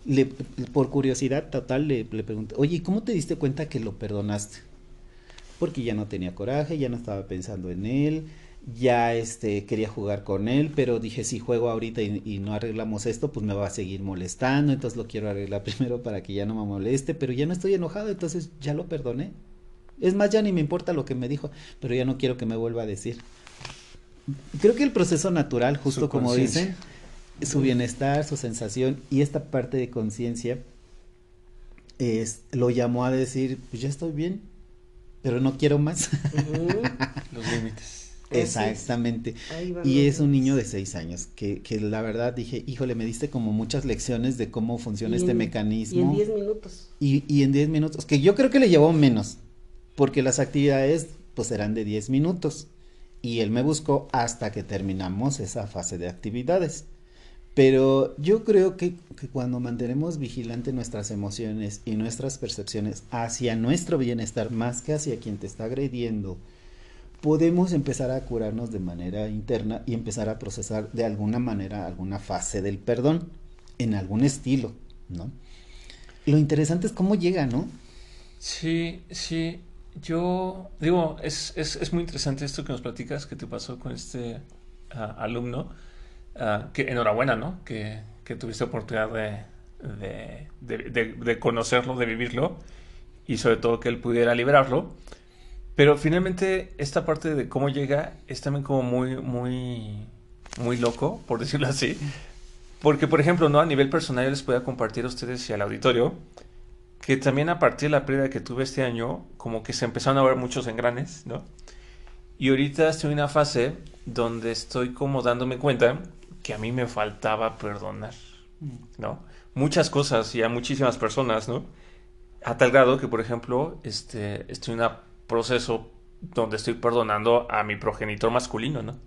le, por curiosidad total, le, le pregunté, oye, ¿cómo te diste cuenta que lo perdonaste? Porque ya no tenía coraje, ya no estaba pensando en él, ya este quería jugar con él, pero dije si juego ahorita y, y, no arreglamos esto, pues me va a seguir molestando, entonces lo quiero arreglar primero para que ya no me moleste, pero ya no estoy enojado, entonces ya lo perdoné. Es más, ya ni me importa lo que me dijo, pero ya no quiero que me vuelva a decir. Creo que el proceso natural, justo como dicen, su bienestar, su sensación y esta parte de conciencia es, lo llamó a decir, pues ya estoy bien, pero no quiero más. Uh -huh. Los límites. Exactamente. Y es un niño de seis años, que, que, la verdad dije, híjole, me diste como muchas lecciones de cómo funciona y este en, mecanismo. Y en diez minutos. Y, y en diez minutos, que yo creo que le llevó menos, porque las actividades pues eran de diez minutos. Y él me buscó hasta que terminamos esa fase de actividades. Pero yo creo que, cuando mantenemos vigilante nuestras emociones y nuestras percepciones hacia nuestro bienestar más que hacia quien te está agrediendo, podemos empezar a curarnos de manera interna y empezar a procesar de alguna manera alguna fase del perdón en algún estilo, ¿no? Lo interesante es cómo llega, ¿no? Sí, sí. Yo digo, es, es, es muy interesante esto que nos platicas que te pasó con este uh, alumno. Uh, que enhorabuena, ¿no? Que, que tuviste oportunidad de, de, de, conocerlo, de vivirlo y sobre todo que él pudiera liberarlo. Pero finalmente esta parte de cómo llega es también como muy, muy, muy loco, por decirlo así. Porque, por ejemplo, ¿no? a nivel personal yo les puedo compartir a ustedes y al auditorio que también a partir de la pérdida que tuve este año, como que se empezaron a ver muchos engranes, ¿no? Y ahorita estoy en una fase donde estoy como dándome cuenta que a mí me faltaba perdonar, ¿no? Muchas cosas y a muchísimas personas, ¿no? A tal grado que, por ejemplo, este, estoy en una proceso donde estoy perdonando a mi progenitor masculino, ¿no?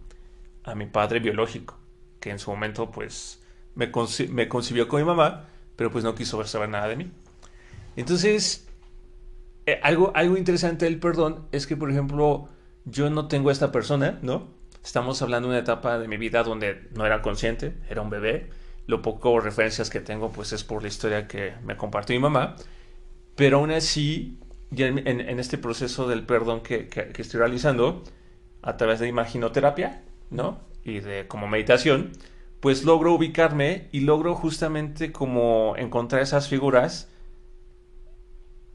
A mi padre biológico, que en su momento pues me, conci me concibió con mi mamá, pero pues no quiso saber nada de mí. Entonces, eh, algo, algo interesante del perdón es que, por ejemplo, yo no tengo a esta persona, ¿no? Estamos hablando de una etapa de mi vida donde no era consciente, era un bebé. Lo poco referencias que tengo pues es por la historia que me compartió mi mamá. Pero aún así en, este proceso del perdón que, que, estoy realizando, a través de imaginoterapia, ¿no? Y de como meditación, pues logro ubicarme y logro justamente como encontrar esas figuras,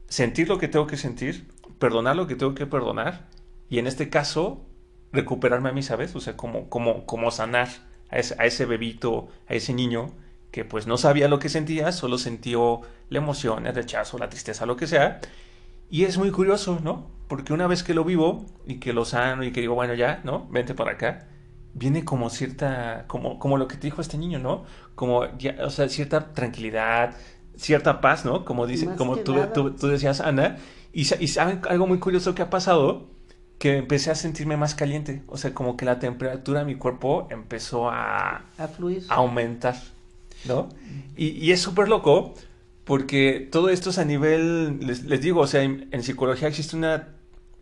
sentir lo que tengo que sentir, perdonar lo que tengo que perdonar, y en este caso, recuperarme a mí, ¿sabes? O sea, como, como, como sanar a ese, a ese bebito, a ese niño que pues no sabía lo que sentía, solo sintió la emoción, el rechazo, la tristeza, lo que sea. Y es muy curioso, ¿no? Porque una vez que lo vivo y que lo sano y que digo, bueno, ya, ¿no? Vente para acá, viene como cierta, como, como lo que te dijo este niño, ¿no? Como, ya, o sea, cierta tranquilidad, cierta paz, ¿no? Como, dice, como tú, tú, tú, decías, Ana. Y, y saben algo muy curioso que ha pasado, que empecé a sentirme más caliente. O sea, como que la temperatura de mi cuerpo empezó a, a fluir. A aumentar. ¿no? Y, es súper loco porque todo esto es a nivel, les, digo, o sea, en, psicología existe una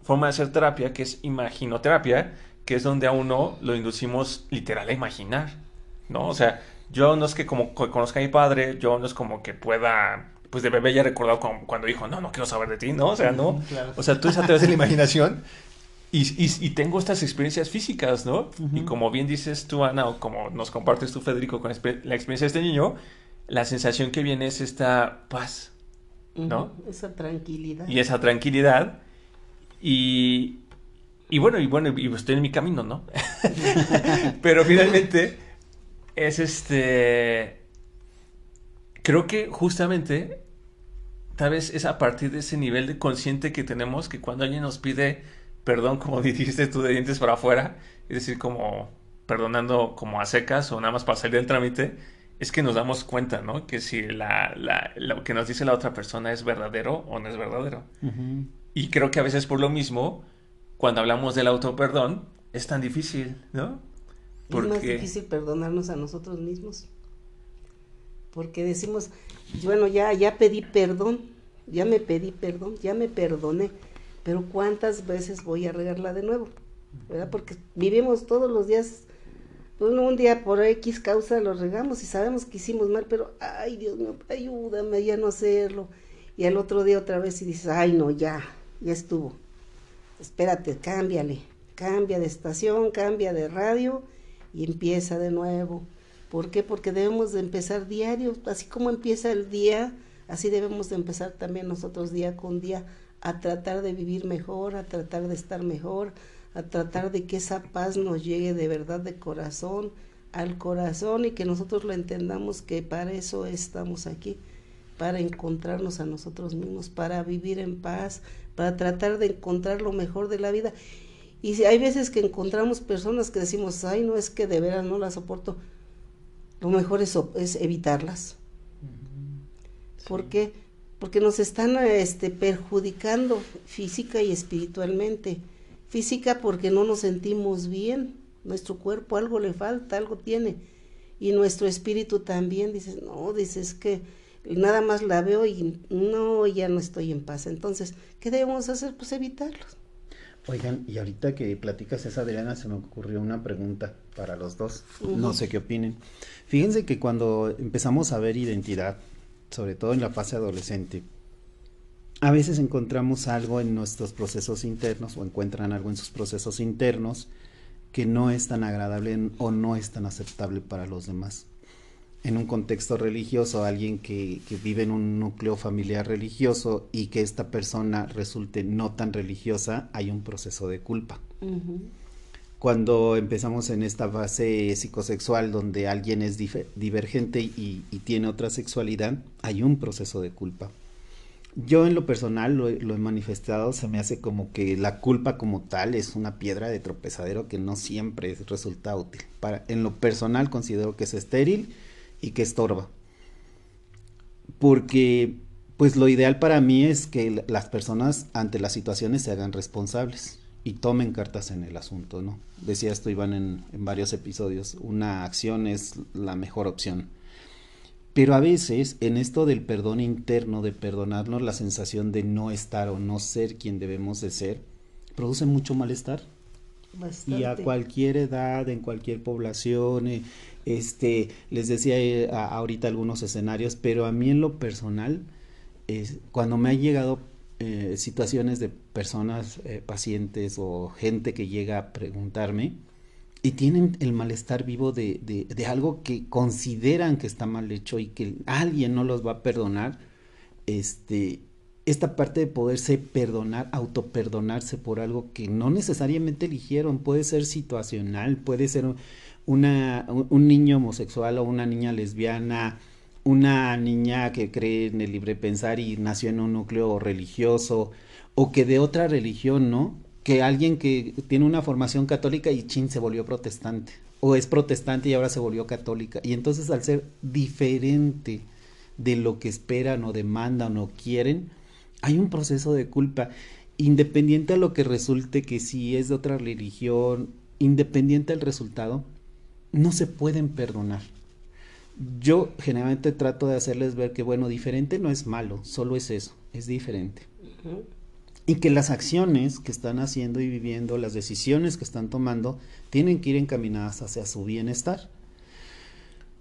forma de hacer terapia que es imaginoterapia, que es donde a uno lo inducimos literal a imaginar, ¿no? O sea, yo no es que como conozca a mi padre, yo no es como que pueda, pues de bebé ya recordado cuando dijo, no, no quiero saber de ti, ¿no? O sea, no. O sea, tú es a través de la imaginación y, y, tengo estas experiencias físicas, ¿no? Y como bien dices tú, Ana, o como nos compartes tú, Federico, con la experiencia de este niño, la sensación que viene es esta paz, ¿no? Esa tranquilidad. Y esa tranquilidad. Y, y bueno, y bueno, y estoy en mi camino, ¿no? Pero finalmente es este... Creo que justamente, tal vez es a partir de ese nivel de consciente que tenemos que cuando alguien nos pide perdón, como dijiste tú, de dientes para afuera, es decir, como perdonando como a secas o nada más para salir del trámite, es que nos damos cuenta, ¿no? Que si la, la, lo que nos dice la otra persona es verdadero o no es verdadero. Y creo que a veces por lo mismo, cuando hablamos del auto-perdón, es tan difícil, ¿no? Porque... Es más difícil perdonarnos a nosotros mismos. Porque decimos, bueno, ya, ya pedí perdón, ya me pedí perdón, ya me perdoné pero ¿cuántas veces voy a regarla de nuevo? ¿Verdad? Porque vivimos todos los días, un día por X causa lo regamos y sabemos que hicimos mal, pero ay Dios mío, ayúdame ya no hacerlo. Y al otro día otra vez y dices, ay no, ya, ya estuvo. Espérate, cámbiale, cambia de estación, cambia de radio y empieza de nuevo. ¿Por qué? Porque debemos de empezar diario, así como empieza el día, así debemos de empezar también nosotros día con día a tratar de vivir mejor, a tratar de estar mejor, a tratar de que esa paz nos llegue de verdad de corazón al corazón y que nosotros lo entendamos que para eso estamos aquí, para encontrarnos a nosotros mismos, para vivir en paz, para tratar de encontrar lo mejor de la vida. Y si hay veces que encontramos personas que decimos, ay, no es que de veras no las soporto, lo mejor es, es evitarlas. Porque porque nos están este, perjudicando física y espiritualmente. Física porque no nos sentimos bien, nuestro cuerpo algo le falta, algo tiene. Y nuestro espíritu también, dices, no, dices que nada más la veo y no, ya no estoy en paz. Entonces, ¿qué debemos hacer? Pues evitarlos. Oigan, y ahorita que platicas esa, Adriana, se me ocurrió una pregunta para los dos. No sé qué opinen. Fíjense que cuando empezamos a ver identidad, sobre todo en la fase adolescente, a veces encontramos algo en nuestros procesos internos o encuentran algo en sus procesos internos que no es tan agradable o no es tan aceptable para los demás. En un contexto religioso, alguien que, vive en un núcleo familiar religioso y que esta persona resulte no tan religiosa, hay un proceso de culpa cuando empezamos en esta fase psicosexual donde alguien es divergente y, tiene otra sexualidad, hay un proceso de culpa. Yo en lo personal lo, he manifestado, se me hace como que la culpa como tal es una piedra de tropezadero que no siempre resulta útil. Para, en lo personal considero que es estéril y que estorba. Porque pues lo ideal para mí es que las personas ante las situaciones se hagan responsables y tomen cartas en el asunto, ¿no? Decía esto Iván en, en varios episodios, una acción es la mejor opción. Pero a veces en esto del perdón interno, de perdonarnos la sensación de no estar o no ser quien debemos de ser, produce mucho malestar. Y a cualquier edad, en cualquier población, eh, este, les decía eh, ahorita algunos escenarios, pero a mí en lo personal, es, cuando me ha llegado eh, situaciones de personas, eh, pacientes o gente que llega a preguntarme y tienen el malestar vivo de, de, de, algo que consideran que está mal hecho y que alguien no los va a perdonar, este, esta parte de poderse perdonar, autoperdonarse por algo que no necesariamente eligieron, puede ser situacional, puede ser una, un niño homosexual o una niña lesbiana, una niña que cree en el libre pensar y nació en un núcleo religioso, o que de otra religión, ¿no? que alguien que tiene una formación católica y chin se volvió protestante o es protestante y ahora se volvió católica. Y entonces al ser diferente de lo que esperan o demandan o quieren hay un proceso de culpa. Independiente a lo que resulte que si es de otra religión independiente del resultado no se pueden perdonar yo generalmente trato de hacerles ver que bueno diferente no es malo solo es eso es diferente y que las acciones que están haciendo y viviendo, las decisiones que están tomando, tienen que ir encaminadas hacia su bienestar.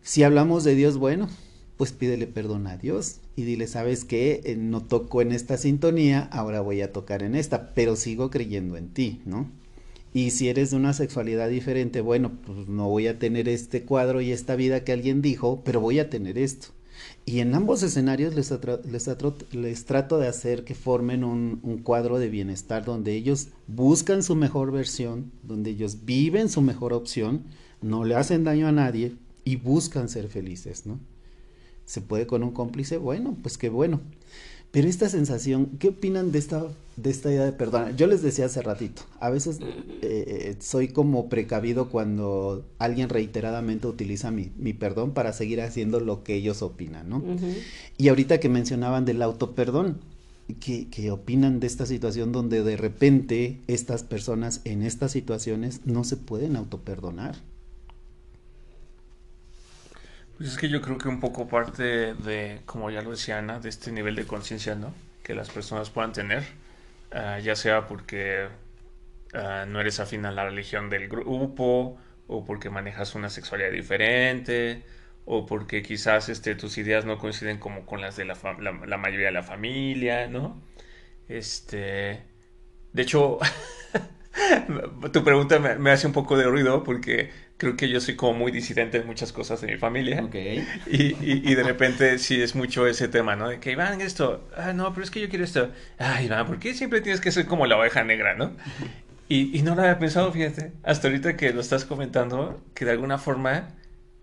Si hablamos de Dios, bueno, pues pídele perdón a Dios y dile, sabes que eh, no toco en esta sintonía, ahora voy a tocar en esta, pero sigo creyendo en ti, ¿no? Y si eres de una sexualidad diferente, bueno, pues no voy a tener este cuadro y esta vida que alguien dijo, pero voy a tener esto. Y en ambos escenarios les, les, les trato de hacer que formen un, un, cuadro de bienestar donde ellos buscan su mejor versión, donde ellos viven su mejor opción, no le hacen daño a nadie y buscan ser felices, ¿no? ¿Se puede con un cómplice? Bueno, pues qué bueno. Pero esta sensación, ¿qué opinan de esta, de esta idea de perdón? Yo les decía hace ratito, a veces eh, soy como precavido cuando alguien reiteradamente utiliza mi, mi, perdón para seguir haciendo lo que ellos opinan, ¿no? Uh -huh. Y ahorita que mencionaban del autoperdón, ¿qué, ¿qué opinan de esta situación donde de repente estas personas en estas situaciones no se pueden autoperdonar? Pues es que yo creo que un poco parte de, como ya lo decía Ana, de este nivel de conciencia, ¿no? Que las personas puedan tener, uh, ya sea porque uh, no eres afín a la religión del grupo, o porque manejas una sexualidad diferente, o porque quizás este, tus ideas no coinciden como con las de la, mayoría de la familia, ¿no? Este, de hecho, tu pregunta me, hace un poco de ruido porque creo que yo soy como muy disidente en muchas cosas de mi familia. Okay. Y, y, y, de repente sí es mucho ese tema, ¿no? De que Iván, esto, ah, no, pero es que yo quiero esto. Ay, Iván, ¿por qué siempre tienes que ser como la oveja negra, ¿no? Y, y no lo había pensado, fíjate, hasta ahorita que lo estás comentando, que de alguna forma,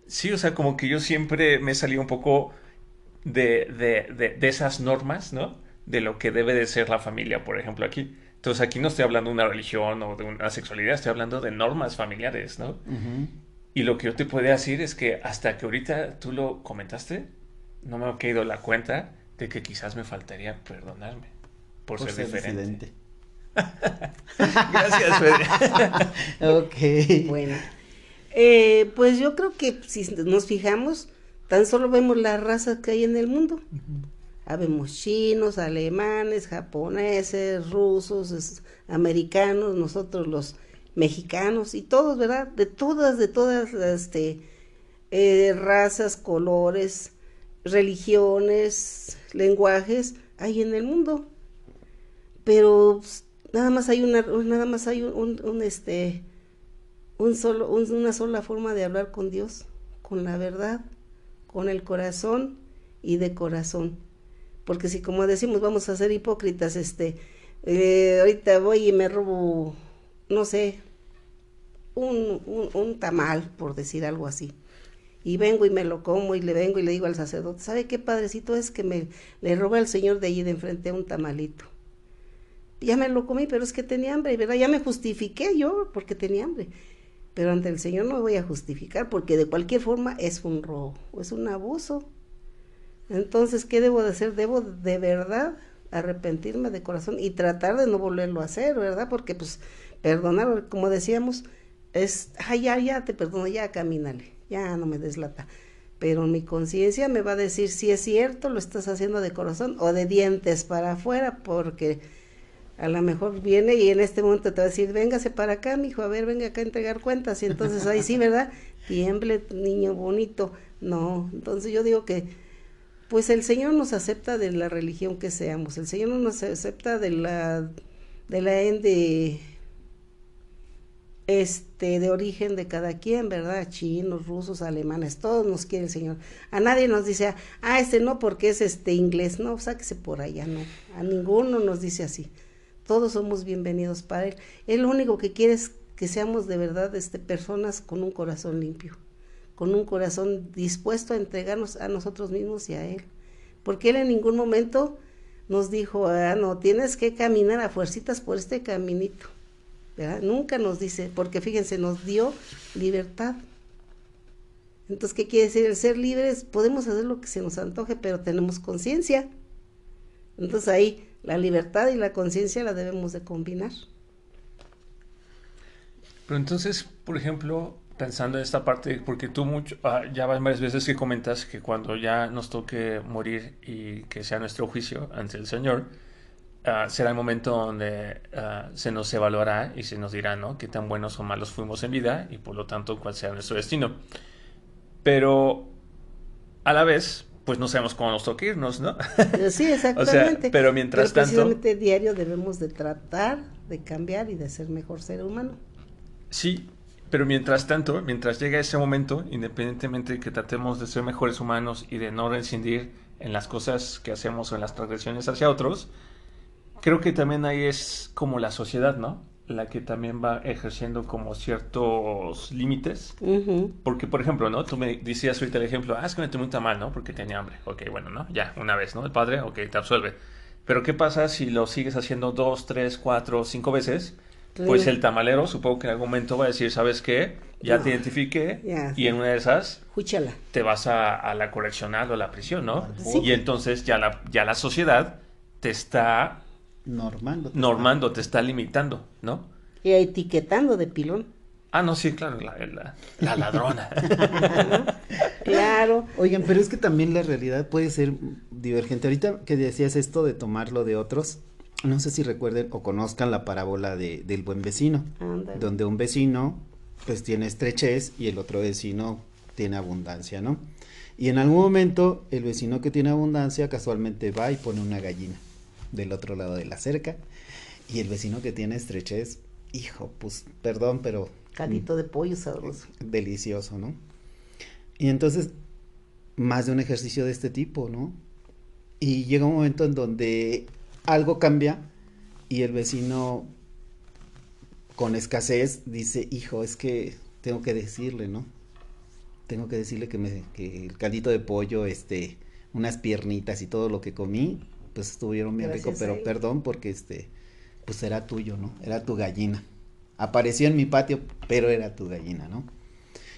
sí, o sea, como que yo siempre me he salido un poco de, de, de, de esas normas, ¿no? De lo que debe de ser la familia, por ejemplo, aquí. Entonces aquí no estoy hablando de una religión o de una sexualidad, estoy hablando de normas familiares, ¿no? Uh -huh. Y lo que yo te puedo decir es que hasta que ahorita tú lo comentaste, no me ha caído la cuenta de que quizás me faltaría perdonarme por, por ser, ser, diferente. Gracias, Fede. ok. Bueno, eh, pues yo creo que si nos fijamos, tan solo vemos la raza que hay en el mundo. Uh -huh. Habemos chinos, alemanes, japoneses, rusos, americanos, nosotros los mexicanos y todos, ¿verdad? De todas, de todas, este, eh, razas, colores, religiones, lenguajes hay en el mundo. Pero pues, nada más hay una, nada más hay un, este, un solo, un, una sola forma de hablar con Dios, con la verdad, con el corazón y de corazón porque si como decimos vamos a ser hipócritas, este, eh, ahorita voy y me robo, no sé, un, un, un, tamal, por decir algo así, y vengo y me lo como y le vengo y le digo al sacerdote, ¿sabe qué padrecito es que me le roba al señor de allí de enfrente un tamalito? Ya me lo comí, pero es que tenía hambre, ¿verdad? Ya me justifiqué yo porque tenía hambre. Pero ante el Señor no me voy a justificar porque de cualquier forma es un robo, es un abuso. Entonces, ¿qué debo de hacer? Debo de verdad arrepentirme de corazón y tratar de no volverlo a hacer, ¿verdad? Porque pues perdonar, como decíamos, es, ay, ya, ya, te perdono, ya, camínale, ya no me deslata. Pero mi conciencia me va a decir si es cierto, lo estás haciendo de corazón o de dientes para afuera, porque a lo mejor viene y en este momento te va a decir, véngase para acá, mijo, a ver, venga acá a entregar cuentas. Y entonces ahí sí, ¿verdad? Tiemble, niño bonito. No, entonces yo digo que Pues el Señor nos acepta de la religión que seamos, el Señor no nos acepta de la de la de este de origen de cada quien, ¿verdad? Chinos, rusos, alemanes, todos nos quiere el Señor. A nadie nos dice, ah, este no porque es este inglés, no, sáquese por allá, no. A ninguno nos dice así. Todos somos bienvenidos para él. Él lo único que quiere es que seamos de verdad este personas con un corazón limpio, con un corazón dispuesto a entregarnos a nosotros mismos y a él. Porque él en ningún momento nos dijo, ah, no, tienes que caminar a fuercitas por este caminito Nunca nos dice, porque fíjense, nos dio libertad. Entonces, ¿qué quiere decir? El ser libres, podemos hacer lo que se nos antoje, pero tenemos conciencia. Entonces ahí la libertad y la conciencia la debemos de combinar. Pero entonces, por ejemplo, pensando en esta parte, porque tú mucho, ah, ya varias veces que comentas que cuando ya nos toque morir y que sea nuestro juicio ante el Señor, Ah, será el momento donde ah, se nos evaluará y se nos dirá, ¿no? Qué tan buenos o malos fuimos en vida y por lo tanto cuál será nuestro destino. Pero a la vez, pues no sabemos cómo nos toca irnos, ¿no? Sí, exactamente. pero mientras pero precisamente diario debemos de tratar de cambiar y de ser mejor ser humano. Sí, pero mientras tanto, mientras llega ese momento, independientemente de que tratemos de ser mejores humanos y de no rescindir en las cosas que hacemos o en las transgresiones hacia otros, creo que también ahí es como la sociedad, ¿no? La que también va ejerciendo como ciertos límites. Porque, por ejemplo, ¿no? Tú me decías ahorita el ejemplo, ah, es que me tomé un tamal, ¿no? Porque tenía hambre. Ok, bueno, ¿no? Ya, una vez, ¿no? El padre, ok, te absuelve. Pero ¿qué pasa si lo sigues haciendo dos, tres, cuatro, cinco veces? Pues el tamalero supongo que en algún momento va a decir, ¿sabes qué? Ya te identifiqué y en una de esas te vas a, la correccional o a la prisión, ¿no? Y entonces ya la, ya la sociedad te está normando. normando, te está limitando, ¿no? Y etiquetando de pilón. Ah, no, sí, claro, la, la, ladrona. claro. Oigan, pero es que también la realidad puede ser divergente. Ahorita que decías esto de tomarlo de otros, no sé si recuerden o conozcan la parábola de, del buen vecino, donde un vecino pues tiene estrechez y el otro vecino tiene abundancia, ¿no? Y en algún momento el vecino que tiene abundancia casualmente va y pone una gallina del otro lado de la cerca. Y el vecino que tiene estrechez, hijo, pues perdón, pero... Calito de pollo sabroso. Delicioso, ¿no? Y entonces, más de un ejercicio de este tipo, ¿no? Y llega un momento en donde algo cambia y el vecino con escasez dice, hijo, es que tengo que decirle, ¿no? Tengo que decirle que, me, que el caldito de pollo, este, unas piernitas y todo lo que comí, pues estuvieron bien rico, pero perdón porque este, pues era tuyo, ¿no? Era tu gallina. Apareció en mi patio, pero era tu gallina, ¿no?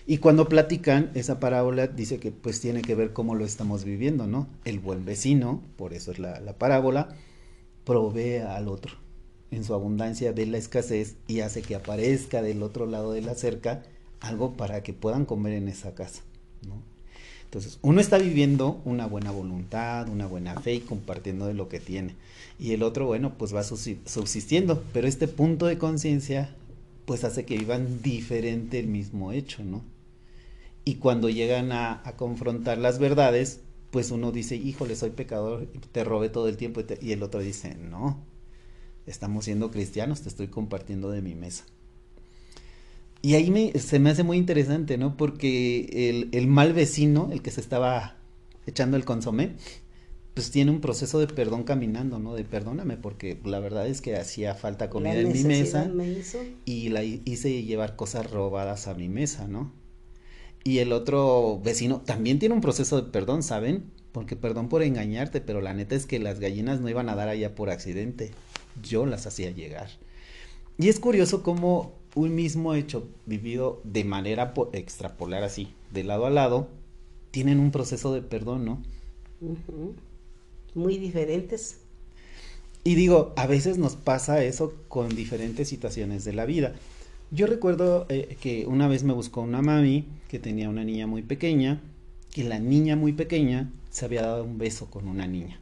Y cuando platican, esa parábola dice que pues tiene que ver cómo lo estamos viviendo, ¿no? El buen vecino, por eso es la, la parábola, provee al otro. En su abundancia ve la escasez y hace que aparezca del otro lado de la cerca algo para que puedan comer en esa casa. Entonces, uno está viviendo una buena voluntad, una buena fe y compartiendo de lo que tiene. Y el otro, bueno, pues va subsistiendo. Pero este punto de conciencia, pues hace que vivan diferente el mismo hecho, ¿no? Y cuando llegan a, confrontar las verdades, pues uno dice, híjole, soy pecador, te robé todo el tiempo. y el otro dice, no, estamos siendo cristianos, te estoy compartiendo de mi mesa. Y ahí me, se me hace muy interesante, ¿no? Porque el, el mal vecino, el que se estaba echando el consomé, pues tiene un proceso de perdón caminando, ¿no? De perdóname, porque la verdad es que hacía falta comida en mi mesa y la hice llevar cosas robadas a mi mesa, ¿no? Y el otro vecino también tiene un proceso de perdón, ¿saben? Porque perdón por engañarte, pero la neta es que las gallinas no iban a dar allá por accidente. Yo las hacía llegar. Y es curioso cómo un mismo hecho vivido de manera extrapolar así, de lado a lado, tienen un proceso de perdón, ¿no? Muy diferentes. Y digo, a veces nos pasa eso con diferentes situaciones de la vida. Yo recuerdo eh, que una vez me buscó una mami que tenía una niña muy pequeña, que la niña muy pequeña se había dado un beso con una niña.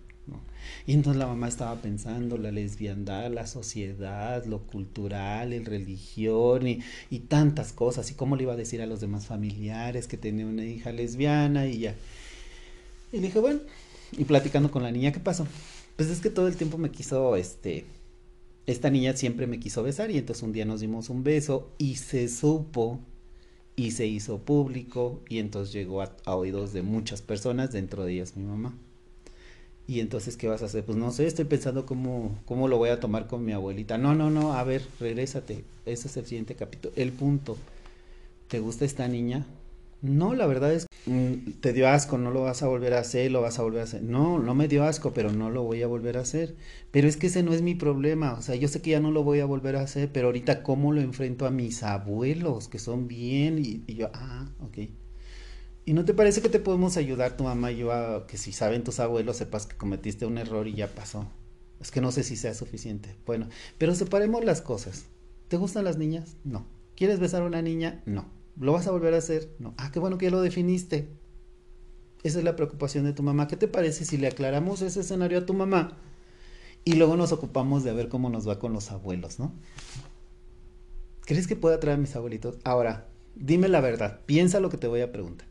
Y entonces la mamá estaba pensando la lesbiandad, la sociedad, lo cultural, el religión y, y, tantas cosas. Y cómo le iba a decir a los demás familiares que tenía una hija lesbiana y ya. Y le dije, bueno, y platicando con la niña, ¿qué pasó? Pues es que todo el tiempo me quiso, este, esta niña siempre me quiso besar y entonces un día nos dimos un beso y se supo y se hizo público y entonces llegó a, oídos de muchas personas, dentro de ellas mi mamá. Y entonces, ¿qué vas a hacer? Pues no sé, estoy pensando cómo, cómo lo voy a tomar con mi abuelita. No, no, no, a ver, regrésate. Ese es el siguiente capítulo. El punto. ¿Te gusta esta niña? No, la verdad es que mm, te dio asco, no lo vas a volver a hacer, lo vas a volver a hacer. No, no me dio asco, pero no lo voy a volver a hacer. Pero es que ese no es mi problema. O sea, yo sé que ya no lo voy a volver a hacer, pero ahorita cómo lo enfrento a mis abuelos, que son bien, y, yo, ah, ok. ¿Y no te parece que te podemos ayudar tu mamá y yo a que si saben tus abuelos sepas que cometiste un error y ya pasó? Es que no sé si sea suficiente. Bueno, pero separemos las cosas. ¿Te gustan las niñas? No. ¿Quieres besar a una niña? No. ¿Lo vas a volver a hacer? No. Ah, qué bueno que ya lo definiste. Esa es la preocupación de tu mamá. ¿Qué te parece si le aclaramos ese escenario a tu mamá? Y luego nos ocupamos de ver cómo nos va con los abuelos, ¿no? ¿Crees que pueda traer a mis abuelitos? Ahora, dime la verdad, piensa lo que te voy a preguntar.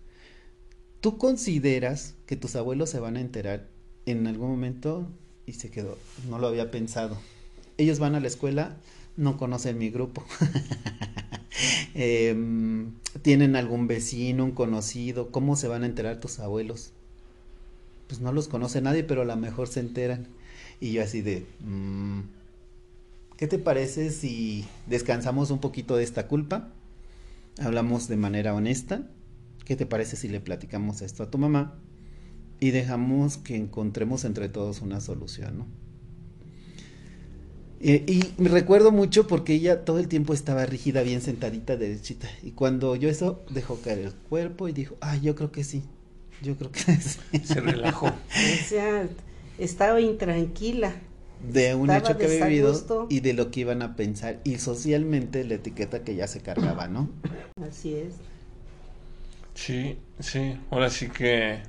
¿Tú consideras que tus abuelos se van a enterar en algún momento? Y se quedó, no lo había pensado. Ellos van a la escuela, no conocen mi grupo. Em, tienen algún vecino, un conocido, ¿cómo se van a enterar tus abuelos? Pues no los conoce nadie, pero a lo mejor se enteran. Y yo así de, mm, ¿qué te parece si descansamos un poquito de esta culpa? Hablamos de manera honesta. ¿Qué te parece si le platicamos esto a tu mamá? Y dejamos que encontremos entre todos una solución, ¿no? Eh, y me recuerdo mucho porque ella todo el tiempo estaba rígida, bien sentadita, derechita. Y cuando yo eso, dejó caer el cuerpo y dijo, ah, yo creo que sí. Yo creo que sí. Se relajó. o sea, estaba intranquila. De un hecho que había vivido y de lo que iban a pensar. Y socialmente la etiqueta que ya se cargaba, ¿no? Así es. Sí, sí. Ahora sí que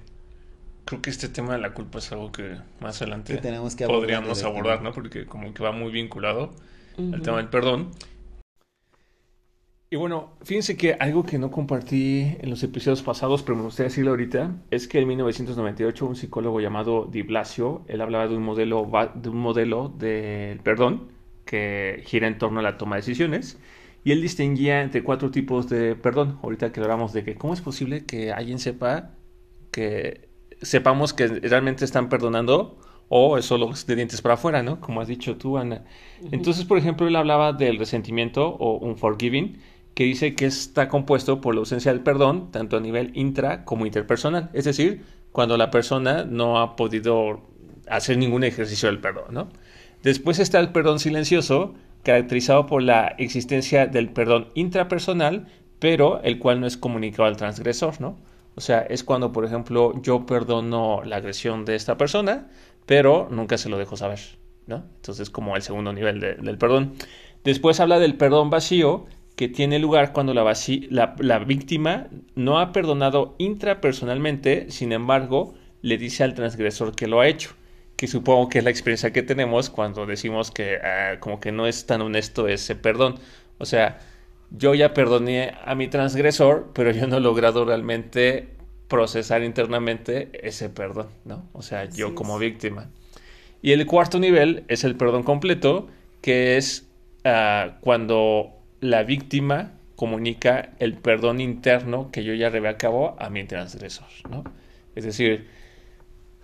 creo que este tema de la culpa es algo que más adelante podríamos abordar, ¿no? Porque como que va muy vinculado al tema del perdón. Y bueno, fíjense que algo que no compartí en los episodios pasados, pero me gustaría decirlo ahorita, es que en 1998 un psicólogo llamado Di Blasio, él hablaba de un modelo de un modelo del perdón que gira en torno a la toma de decisiones y él distinguía entre cuatro tipos de perdón. Ahorita que hablamos de que cómo es posible que alguien sepa que sepamos que realmente están perdonando o es solo de dientes para afuera, ¿no? Como has dicho tú, Ana. Entonces, por ejemplo, él hablaba del resentimiento o un forgiving, que dice que está compuesto por la ausencia del perdón, tanto a nivel intra como interpersonal. Es decir, cuando la persona no ha podido hacer ningún ejercicio del perdón, ¿no? Después está el perdón silencioso, caracterizado por la existencia del perdón intrapersonal, pero el cual no es comunicado al transgresor, ¿no? O sea, es cuando, por ejemplo, yo perdono la agresión de esta persona, pero nunca se lo dejo saber, ¿no? Entonces, como el segundo nivel del perdón. Después habla del perdón vacío, que tiene lugar cuando la, víctima no ha perdonado intrapersonalmente, sin embargo, le dice al transgresor que lo ha hecho. Que supongo que es la experiencia que tenemos cuando decimos que ah, como que no es tan honesto ese perdón. O sea, yo ya perdoné a mi transgresor, pero yo no he logrado realmente procesar internamente ese perdón, ¿no? O sea, yo como víctima. Y el cuarto nivel es el perdón completo, que es ah, cuando la víctima comunica el perdón interno que yo ya llevé a cabo a mi transgresor, ¿no? Es decir,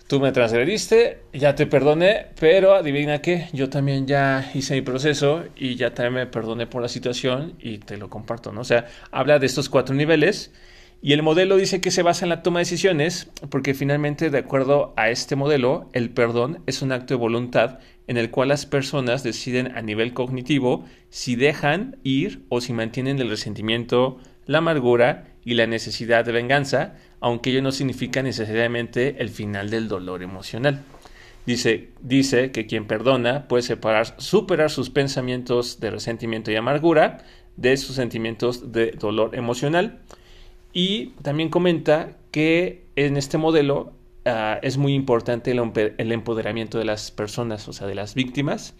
tú me transgrediste, ya te perdoné, pero adivina qué, yo también ya hice mi proceso y ya también me perdoné por la situación y te lo comparto, ¿no? O sea, habla de estos cuatro niveles y el modelo dice que se basa en la toma de decisiones porque finalmente, de acuerdo a este modelo, el perdón es un acto de voluntad en el cual las personas deciden a nivel cognitivo si dejan ir o si mantienen el resentimiento, la amargura y la necesidad de venganza, aunque ello no significa necesariamente el final del dolor emocional. Dice, dice que quien perdona puede superar sus pensamientos de resentimiento y amargura de sus sentimientos de dolor emocional. Y también comenta que en este modelo ah, es muy importante el, empoderamiento de las personas, o sea, de las víctimas,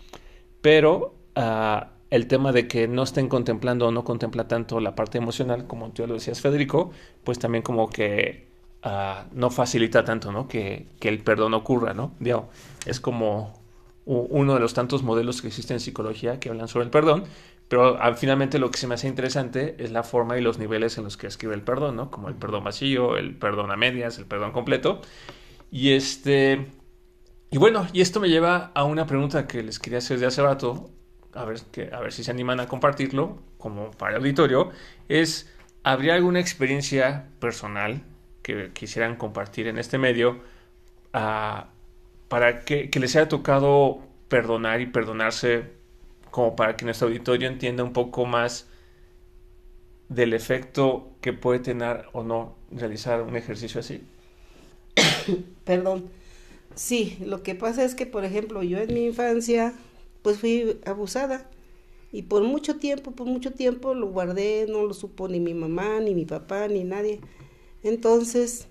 pero uh, el tema de que no estén contemplando o no contempla tanto la parte emocional, como tú lo decías, Federico, pues también como que ah, no facilita tanto, ¿no? Que, que, el perdón ocurra, ¿no? Digo, es como uno de los tantos modelos que existen en psicología que hablan sobre el perdón, pero ah, finalmente lo que se me hace interesante es la forma y los niveles en los que escribe el perdón, ¿no? Como el perdón vacío, el perdón a medias, el perdón completo. Y este... Y bueno, y esto me lleva a una pregunta que les quería hacer de hace rato, a ver, que, a ver si se animan a compartirlo, como para el auditorio, es, ¿habría alguna experiencia personal que quisieran compartir en este medio ah, para que, que les haya tocado perdonar y perdonarse como para que nuestro auditorio entienda un poco más del efecto que puede tener o no realizar un ejercicio así? Perdón. Sí, lo que pasa es que, por ejemplo, yo en mi infancia, pues fui abusada. Y por mucho tiempo, por mucho tiempo lo guardé, no lo supo ni mi mamá, ni mi papá, ni nadie. Entonces,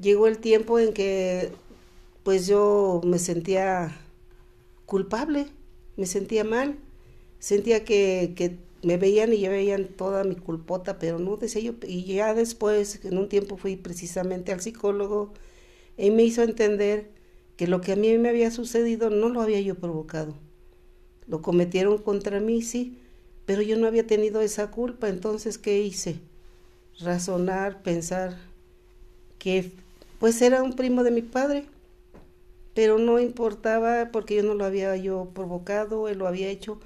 llegó el tiempo en que, pues yo me sentía culpable, me sentía mal sentía que, que me veían y ya veían toda mi culpota, pero no decía yo. Y ya después, en un tiempo fui precisamente al psicólogo y me hizo entender que lo que a mí me había sucedido no lo había yo provocado. Lo cometieron contra mí, sí, pero yo no había tenido esa culpa. Entonces, ¿qué hice? Razonar, pensar que pues era un primo de mi padre, pero no importaba porque yo no lo había yo provocado, él lo había hecho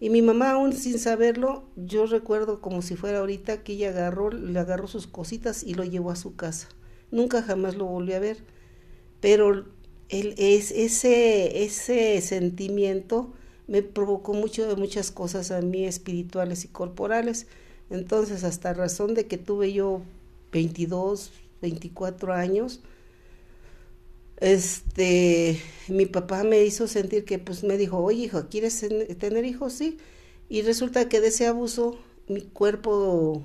y mi mamá, aún sin saberlo, yo recuerdo como si fuera ahorita que ella agarró, le agarró sus cositas y lo llevó a su casa. Nunca jamás lo volví a ver. Pero el, es, ese, ese sentimiento me provocó mucho, muchas cosas a mí espirituales y corporales. Entonces, hasta razón de que tuve yo 22, 24 años, este, mi papá me hizo sentir que, pues me dijo, oye hijo, ¿quieres tener hijos? Sí. Y resulta que de ese abuso, mi cuerpo,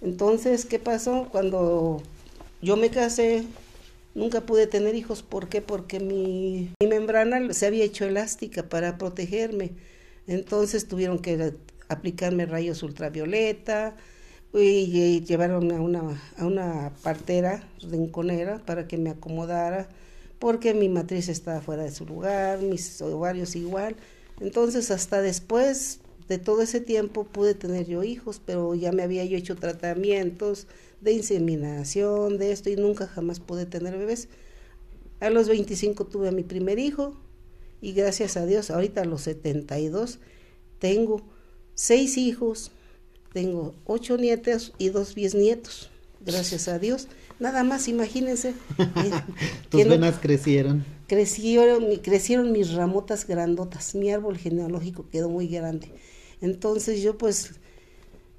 entonces, ¿qué pasó? Cuando yo me casé, nunca pude tener hijos. ¿Por qué? Porque mi, mi membrana se había hecho elástica para protegerme. Entonces tuvieron que aplicarme rayos ultravioleta, y, llevaron a una, a una partera rinconera para que me acomodara porque mi matriz estaba fuera de su lugar, mis ovarios igual. Entonces hasta después de todo ese tiempo pude tener yo hijos, pero ya me había yo hecho tratamientos de inseminación, de esto, y nunca jamás pude tener bebés. A los 25 tuve a mi primer hijo y gracias a Dios, ahorita a los 72 tengo seis hijos, tengo ocho nietos y dos bisnietos, gracias a Dios. Nada más, imagínense. Tus venas crecieron. Crecieron, crecieron mis ramotas grandotas. Mi árbol genealógico quedó muy grande. Entonces yo pues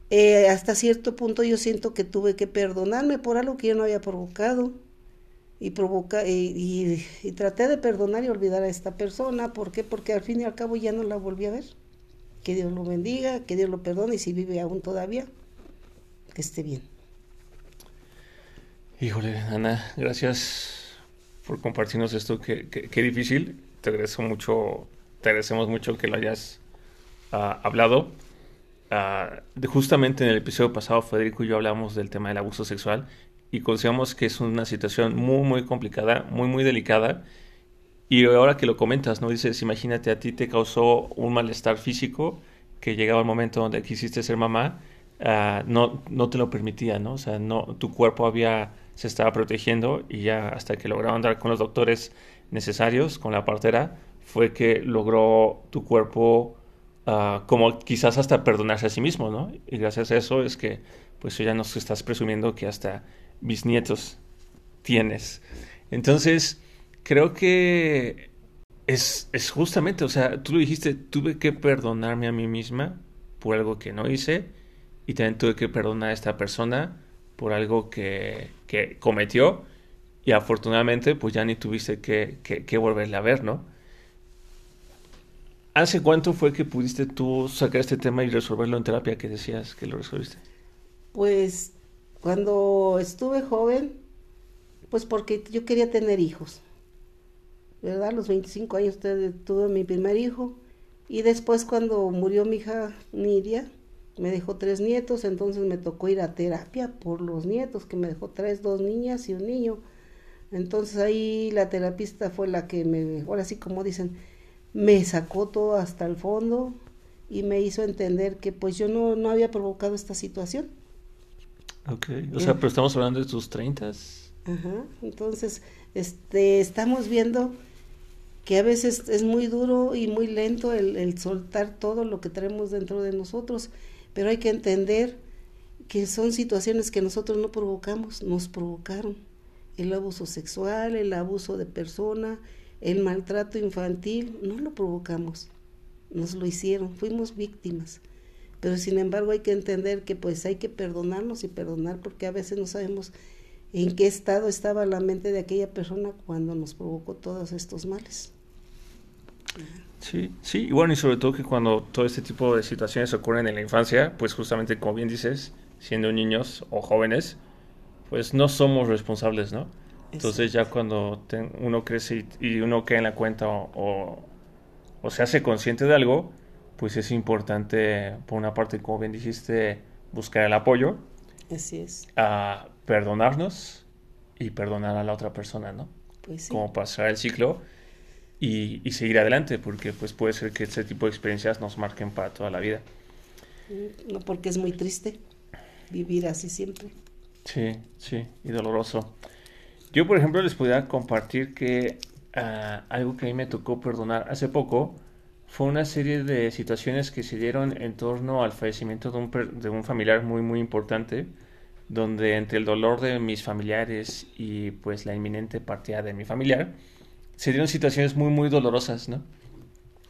eh, hasta cierto punto yo siento que tuve que perdonarme por algo que yo no había provocado y, provoca, y, traté de perdonar y olvidar a esta persona. ¿Por qué? Porque al fin y al cabo ya no la volví a ver. Que Dios lo bendiga, que Dios lo perdone y si vive aún todavía, que esté bien. Híjole, Ana, gracias por compartirnos esto. Qué, difícil. Te agradezco mucho, te agradecemos mucho que lo hayas uh, hablado. Uh, justamente en el episodio pasado, Federico y yo hablamos del tema del abuso sexual y consideramos que es una situación muy, muy complicada, muy, muy delicada. Y ahora que lo comentas, ¿no? Dices, imagínate, a ti te causó un malestar físico que llegaba el momento donde quisiste ser mamá, uh, no, no te lo permitía, ¿no? O sea, no, tu cuerpo había se estaba protegiendo y ya hasta que lograron dar con los doctores necesarios, con la partera, fue que logró tu cuerpo uh, como quizás hasta perdonarse a sí mismo, ¿no? Y gracias a eso es que pues ya nos estás presumiendo que hasta bisnietos tienes. Entonces, creo que es, es justamente, o sea, tú lo dijiste, tuve que perdonarme a mí misma por algo que no hice y también tuve que perdonar a esta persona por algo que, que cometió y afortunadamente pues ya ni tuviste que, que, a ver, ¿no? ¿Hace cuánto fue que pudiste tú sacar este tema y resolverlo en terapia que decías que lo resolviste? Pues cuando estuve joven, pues porque yo quería tener hijos, ¿verdad? Los 25 años tuve mi primer hijo y después cuando murió mi hija Nidia, me dejó tres nietos, entonces me tocó ir a terapia por los nietos, que me dejó tres, dos niñas y un niño. Entonces ahí la terapista fue la que me, ahora sí como dicen, me sacó todo hasta el fondo y me hizo entender que pues yo no, no había provocado esta situación. Ok, o sea, pero estamos hablando de tus treintas. Ajá, entonces, este, estamos viendo que a veces es muy duro y muy lento el, el soltar todo lo que traemos dentro de nosotros pero hay que entender que son situaciones que nosotros no provocamos, nos provocaron. El abuso sexual, el abuso de persona, el maltrato infantil, no lo provocamos, nos lo hicieron, fuimos víctimas. Pero sin embargo hay que entender que pues hay que perdonarnos y perdonar porque a veces no sabemos en qué estado estaba la mente de aquella persona cuando nos provocó todos estos males. Sí, sí, y bueno, y sobre todo que cuando todo este tipo de situaciones ocurren en la infancia, pues justamente como bien dices, siendo niños o jóvenes, pues no somos responsables, ¿no? Entonces ya cuando uno crece y, uno queda en la cuenta o, o, se hace consciente de algo, pues es importante, por una parte, como bien dijiste, buscar el apoyo. Así es. A perdonarnos y perdonar a la otra persona, ¿no? Pues sí. Como pasar el ciclo y, seguir adelante, porque pues puede ser que este tipo de experiencias nos marquen para toda la vida. Mm, no, porque es muy triste vivir así siempre. Sí, sí, y doloroso. Yo, por ejemplo, les podría compartir que ah, algo que a mí me tocó perdonar hace poco fue una serie de situaciones que se dieron en torno al fallecimiento de un, de un familiar muy, muy importante, donde entre el dolor de mis familiares y pues la inminente partida de mi familiar, se dieron situaciones muy, muy dolorosas, ¿no?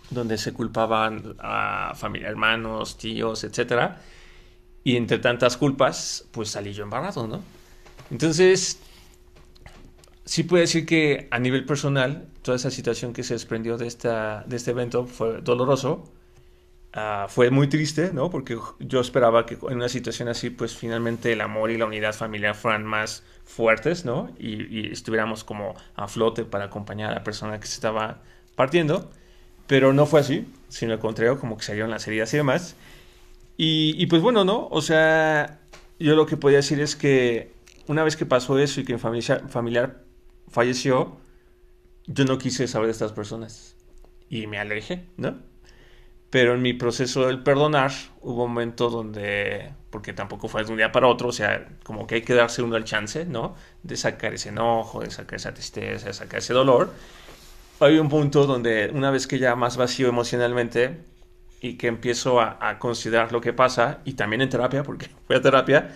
Donde se culpaban a familia, hermanos, tíos, etcétera. Y entre tantas culpas, pues salí yo embarrado, ¿no? Entonces, sí puedo decir que a nivel personal, toda esa situación que se desprendió de, esta, de este evento fue doloroso. Ah, fue muy triste, ¿no? Porque yo esperaba que en una situación así, pues finalmente el amor y la unidad familiar fueran más fuertes, ¿no? Y, estuviéramos como a flote para acompañar a la persona que se estaba partiendo. Pero no fue así, sino al contrario, como que salieron las heridas y demás. Y, pues bueno, ¿no? O sea, yo lo que podía decir es que una vez que pasó eso y que mi familia, familiar falleció, yo no quise saber de estas personas. Y me alejé, ¿no? Pero en mi proceso del perdonar hubo un momento donde, porque tampoco fue de un día para otro, o sea, como que hay que darse uno el chance, ¿no? De sacar ese enojo, de sacar esa tristeza, de sacar ese dolor. Hay un punto donde una vez que ya más vacío emocionalmente y que empiezo a, considerar lo que pasa, y también en terapia, porque fui a terapia,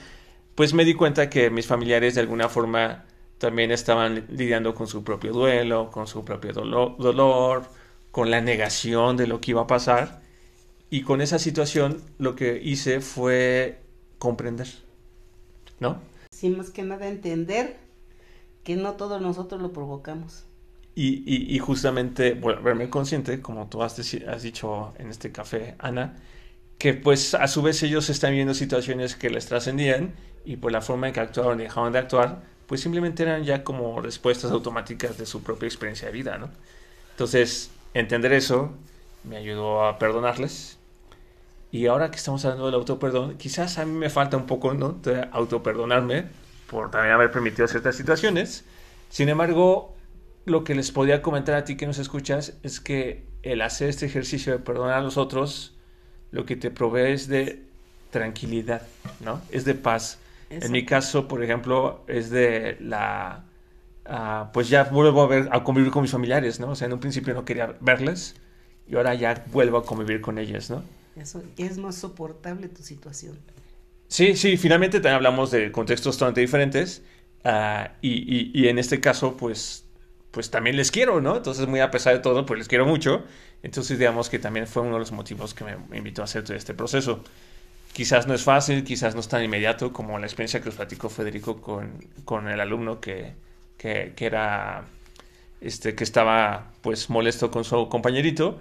pues me di cuenta que mis familiares de alguna forma también estaban lidiando con su propio duelo, con su propio dolor, dolor con la negación de lo que iba a pasar y con esa situación lo que hice fue comprender, ¿no? Sí, más que nada entender que no todos nosotros lo provocamos. Y, y, justamente volverme consciente, como tú has, has, dicho en este café, Ana, que pues a su vez ellos están viendo situaciones que les trascendían y por la forma en que actuaron y dejaban de actuar, pues simplemente eran ya como respuestas automáticas de su propia experiencia de vida, ¿no? Entonces, entender eso me ayudó a perdonarles y ahora que estamos hablando del autoperdón, quizás a mí me falta un poco ¿no? de autoperdonarme por también haber permitido ciertas situaciones. Sin embargo, lo que les podía comentar a ti que nos escuchas es que el hacer este ejercicio de perdonar a los otros, lo que te provee es de tranquilidad, ¿no? Es de paz. En mi caso, por ejemplo, es de la... Ah, pues ya vuelvo a, ver, a convivir con mis familiares, ¿no? O sea, en un principio no quería verles y ahora ya vuelvo a convivir con ellos, ¿no? Eso es más soportable tu situación. Sí, sí, finalmente también hablamos de contextos totalmente diferentes uh, y, y, y, en este caso, pues, pues también les quiero, ¿no? Entonces, muy a pesar de todo, pues les quiero mucho. Entonces, digamos que también fue uno de los motivos que me, invitó a hacer todo este proceso. Quizás no es fácil, quizás no es tan inmediato como la experiencia que os platicó Federico con, con el alumno que, que, que era, este, que estaba, pues, molesto con su compañerito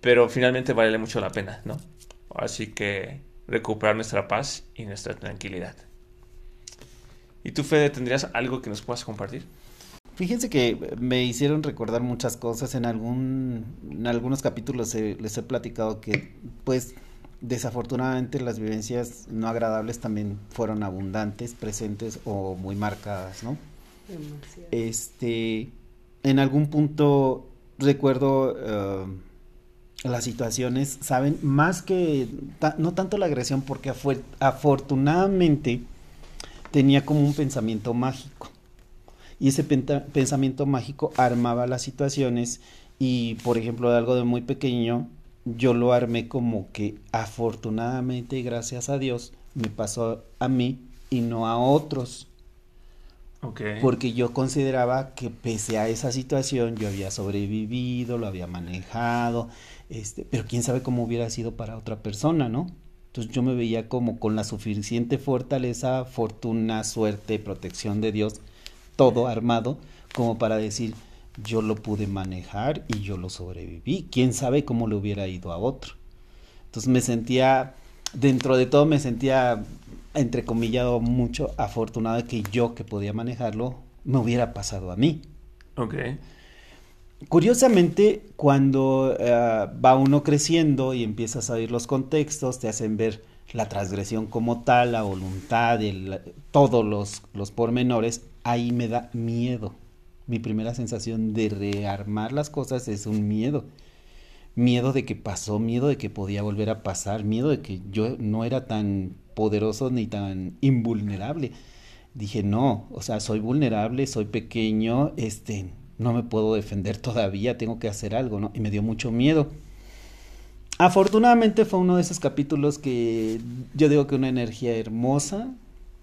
pero finalmente vale mucho la pena, ¿no? Así que recuperar nuestra paz y nuestra tranquilidad. ¿Y tú, Fede, tendrías algo que nos puedas compartir? Fíjense que me hicieron recordar muchas cosas. En algún, en algunos capítulos les he platicado que, pues, desafortunadamente las vivencias no agradables también fueron abundantes, presentes o muy marcadas, ¿no? Demasiado. Este, en algún punto recuerdo eh, las situaciones, ¿saben? Más que, no tanto la agresión, porque afortunadamente tenía como un pensamiento mágico. Y ese pensamiento mágico armaba las situaciones y, por ejemplo, de algo de muy pequeño, yo lo armé como que afortunadamente y gracias a Dios me pasó a mí y no a otros. Porque yo consideraba que pese a esa situación yo había sobrevivido, lo había manejado, este, pero quién sabe cómo hubiera sido para otra persona, ¿no? Entonces yo me veía como con la suficiente fortaleza, fortuna, suerte, protección de Dios, todo armado, como para decir, yo lo pude manejar y yo lo sobreviví. Quién sabe cómo le hubiera ido a otro. Entonces me sentía, dentro de todo me sentía entrecomillado mucho afortunado de que yo que podía manejarlo me hubiera pasado a mí. Ok. Curiosamente, cuando eh, va uno creciendo y empiezas a oír los contextos, te hacen ver la transgresión como tal, la voluntad, todos los, los pormenores, ahí me da miedo. Mi primera sensación de rearmar las cosas es un miedo. Miedo de que pasó, miedo de que podía volver a pasar, miedo de que yo no era tan poderoso ni tan invulnerable. Dije, no, o sea, soy vulnerable, soy pequeño, este, no me puedo defender todavía, tengo que hacer algo, ¿no? Y me dio mucho miedo. Afortunadamente fue uno de esos capítulos que yo digo que una energía hermosa,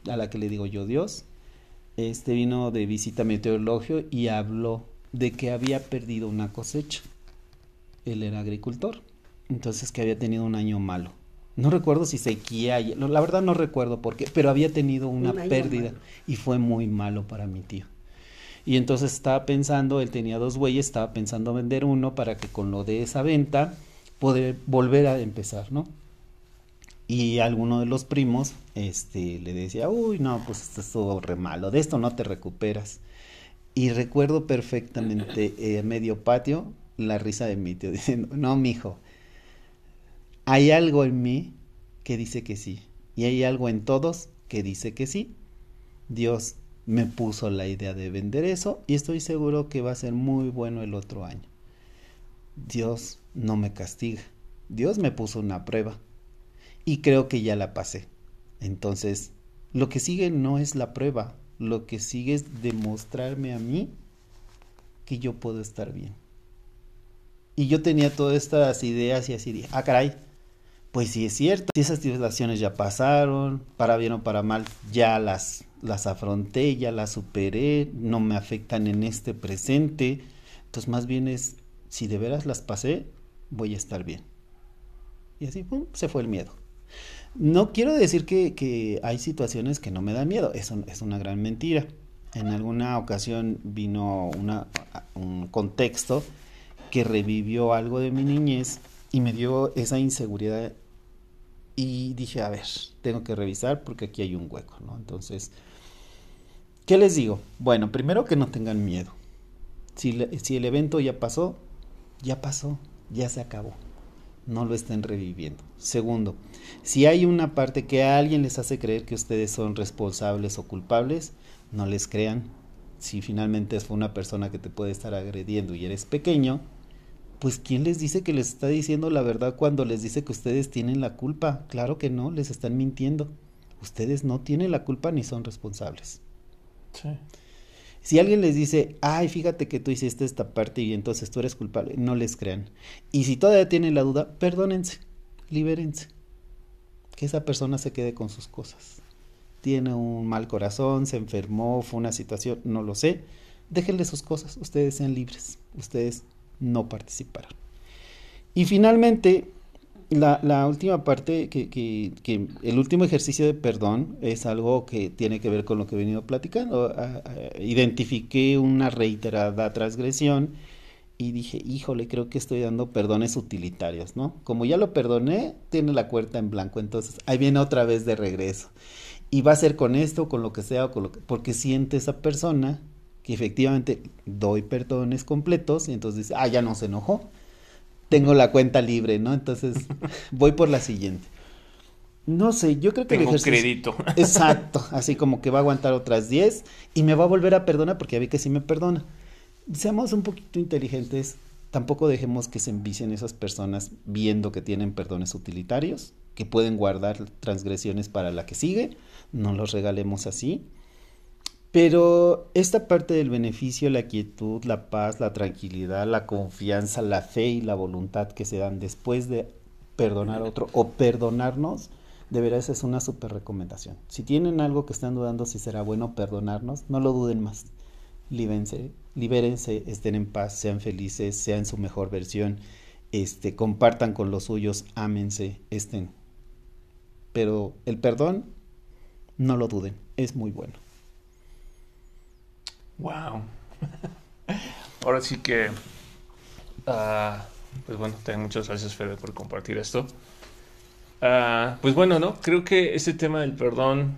a la que le digo yo Dios, este vino de visita a meteorologio y habló de que había perdido una cosecha. Él era agricultor, entonces que había tenido un año malo. No recuerdo si sequía, la verdad no recuerdo por qué, pero había tenido una pérdida y fue muy malo para mi tío. Y entonces estaba pensando, él tenía dos bueyes, estaba pensando vender uno para que con lo de esa venta poder volver a empezar, ¿no? Y alguno de los primos este, le decía, uy, no, pues esto estuvo re malo, de esto no te recuperas. Y recuerdo perfectamente, en eh, medio patio, la risa de mi tío diciendo, no, mijo, hay algo en mí que dice que sí. Y hay algo en todos que dice que sí. Dios me puso la idea de vender eso y estoy seguro que va a ser muy bueno el otro año. Dios no me castiga. Dios me puso una prueba y creo que ya la pasé. Entonces, lo que sigue no es la prueba, lo que sigue es demostrarme a mí que yo puedo estar bien. Y yo tenía todas estas ideas y así dije, ah, caray, pues sí es cierto, si esas situaciones ya pasaron, para bien o para mal, ya las, las afronté, ya las superé, no me afectan en este presente. Entonces más bien es, si de veras las pasé, voy a estar bien. Y así, pum, se fue el miedo. No quiero decir que, hay situaciones que no me dan miedo, eso es una gran mentira. En alguna ocasión vino un contexto que revivió algo de mi niñez y me dio esa inseguridad y dije, a ver, tengo que revisar porque aquí hay un hueco, ¿no? Entonces, ¿qué les digo? Bueno, primero que no tengan miedo. Si el evento ya pasó, ya pasó, ya se acabó. No lo estén reviviendo. Segundo, si hay una parte que a alguien les hace creer que ustedes son responsables o culpables, no les crean. Si finalmente fue una persona que te puede estar agrediendo y eres pequeño, pues ¿quién les dice que les está diciendo la verdad cuando les dice que ustedes tienen la culpa? Claro que no, les están mintiendo. Ustedes no tienen la culpa ni son responsables. Sí. Si alguien les dice, ay, fíjate que tú hiciste esta parte y entonces tú eres culpable, no les crean. Y si todavía tienen la duda, perdónense, libérense. Que esa persona se quede con sus cosas. Tiene un mal corazón, se enfermó, fue una situación, no lo sé. Déjenle sus cosas, ustedes sean libres, ustedes no participaron. Y finalmente, la, última parte, que, el último ejercicio de perdón es algo que tiene que ver con lo que he venido platicando. identifiqué una reiterada transgresión y dije, híjole, creo que estoy dando perdones utilitarios, ¿no? Como ya lo perdoné, tiene la cuerda en blanco, entonces ahí viene otra vez de regreso. Y va a ser con esto, con lo que sea, con lo que, porque siente esa persona que efectivamente doy perdones completos y entonces dice, ah, ya no se enojó, tengo la cuenta libre, ¿no? Entonces voy por la siguiente. No sé, yo creo que Tengo crédito. Exacto, así como que va a aguantar otras 10 y me va a volver a perdonar porque ya vi que sí me perdona. Seamos un poquito inteligentes, tampoco dejemos que se envicien esas personas viendo que tienen perdones utilitarios, que pueden guardar transgresiones para la que sigue, no los regalemos así. Pero esta parte del beneficio, la quietud, la paz, la tranquilidad, la confianza, la fe y la voluntad que se dan después de perdonar a otro o perdonarnos, de veras es una súper recomendación. Si tienen algo que están dudando si será bueno perdonarnos, no lo duden más. Libérense, estén en paz, sean felices, sean su mejor versión, este, compartan con los suyos, ámense, estén. Pero el perdón, no lo duden, es muy bueno. Wow. Ahora sí que, uh, pues bueno, muchas gracias Fede por compartir esto. Uh, pues bueno, ¿no? Creo que este tema del perdón...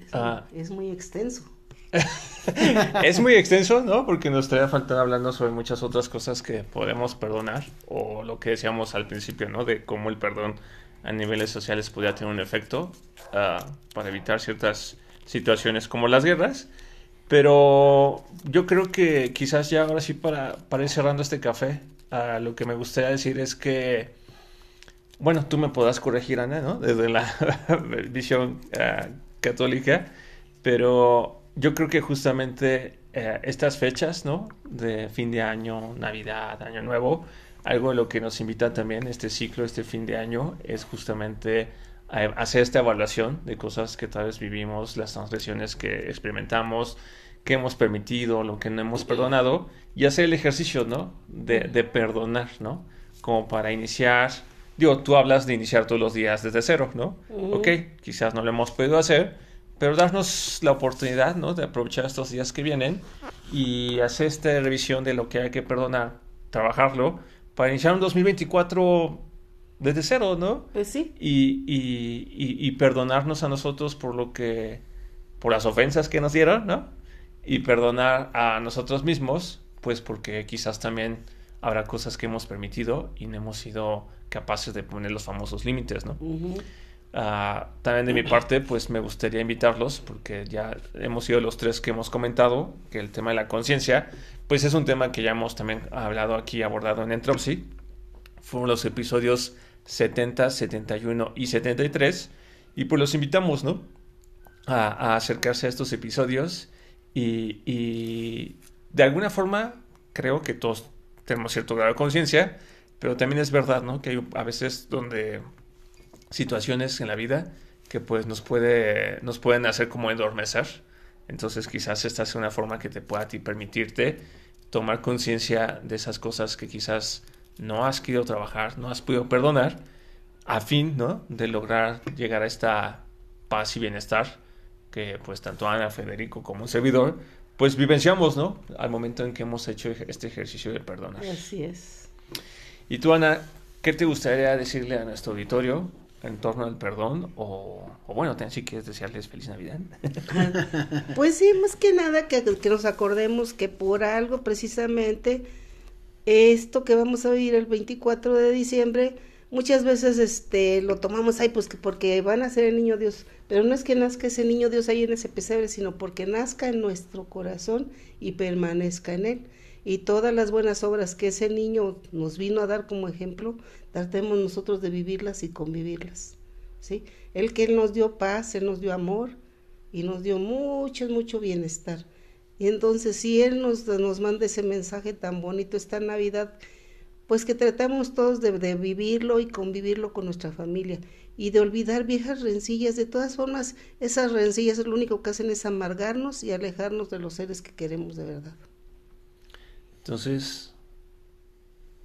Es, uh, es muy extenso. es muy extenso, ¿no? Porque nos estaría faltando hablando sobre muchas otras cosas que podemos perdonar o lo que decíamos al principio, ¿no? De cómo el perdón a niveles sociales podría tener un efecto para evitar ciertas situaciones como las guerras. Pero yo creo que quizás ya ahora sí para, para ir cerrando este café, lo que me gustaría decir es que, bueno, tú me podrás corregir, Ana, ¿no? Desde la visión uh, católica, pero yo creo que justamente uh, estas fechas, ¿no? De fin de año, Navidad, Año Nuevo, algo de lo que nos invita también este ciclo, este fin de año, es justamente hacer esta evaluación de cosas que tal vez vivimos, las transgresiones que experimentamos, que hemos permitido, lo que no hemos perdonado, y hacer el ejercicio, ¿no? De, de perdonar, ¿no? Como para iniciar, digo, tú hablas de iniciar todos los días desde cero, ¿no? Ok, quizás no lo hemos podido hacer, pero darnos la oportunidad, ¿no? De aprovechar estos días que vienen y hacer esta revisión de lo que hay que perdonar, trabajarlo, para iniciar un 2024 desde cero, ¿no? Pues sí. Y, y, y, perdonarnos a nosotros por lo que, por las ofensas que nos dieron, ¿no? Y perdonar a nosotros mismos, pues porque quizás también habrá cosas que hemos permitido y no hemos sido capaces de poner los famosos límites, ¿no? Ah, también de mi parte, pues me gustaría invitarlos, porque ya hemos sido los tres que hemos comentado, que el tema de la conciencia, pues es un tema que ya hemos también hablado aquí, abordado en Entropsy. Fueron los episodios 70, 71 y 73. Y pues los invitamos, ¿no? A, acercarse a estos episodios y, y, de alguna forma creo que todos tenemos cierto grado de conciencia, pero también es verdad, ¿no? Que hay a veces donde situaciones en la vida que pues nos, puede, nos pueden hacer como endormecer. Entonces quizás esta sea una forma que te pueda ti permitirte tomar conciencia de esas cosas que quizás no has querido trabajar, no has podido perdonar, a fin ¿no? de lograr llegar a esta paz y bienestar que pues tanto Ana, Federico como un servidor pues vivenciamos, ¿no? Al momento en que hemos hecho este ejercicio de perdonar. Así es. Y tú, Ana, ¿qué te gustaría decirle a nuestro auditorio en torno al perdón? O, o bueno, si quieres desearles feliz Navidad. pues sí, más que nada que, que nos acordemos que por algo precisamente esto que vamos a vivir el 24 de diciembre, muchas veces este lo tomamos ahí pues que porque van a ser el niño Dios, pero no es que nazca ese niño Dios ahí en ese pesebre, sino porque nazca en nuestro corazón y permanezca en él. Y todas las buenas obras que ese niño nos vino a dar como ejemplo, tratemos nosotros de vivirlas y convivirlas. ¿sí? El que Él nos dio paz, Él nos dio amor y nos dio mucho, mucho bienestar. Y entonces si Él nos, nos manda ese mensaje tan bonito esta Navidad, pues que tratemos todos de, vivirlo y convivirlo con nuestra familia y de olvidar viejas rencillas. De todas formas, esas rencillas lo único que hacen es amargarnos y alejarnos de los seres que queremos de verdad. Entonces,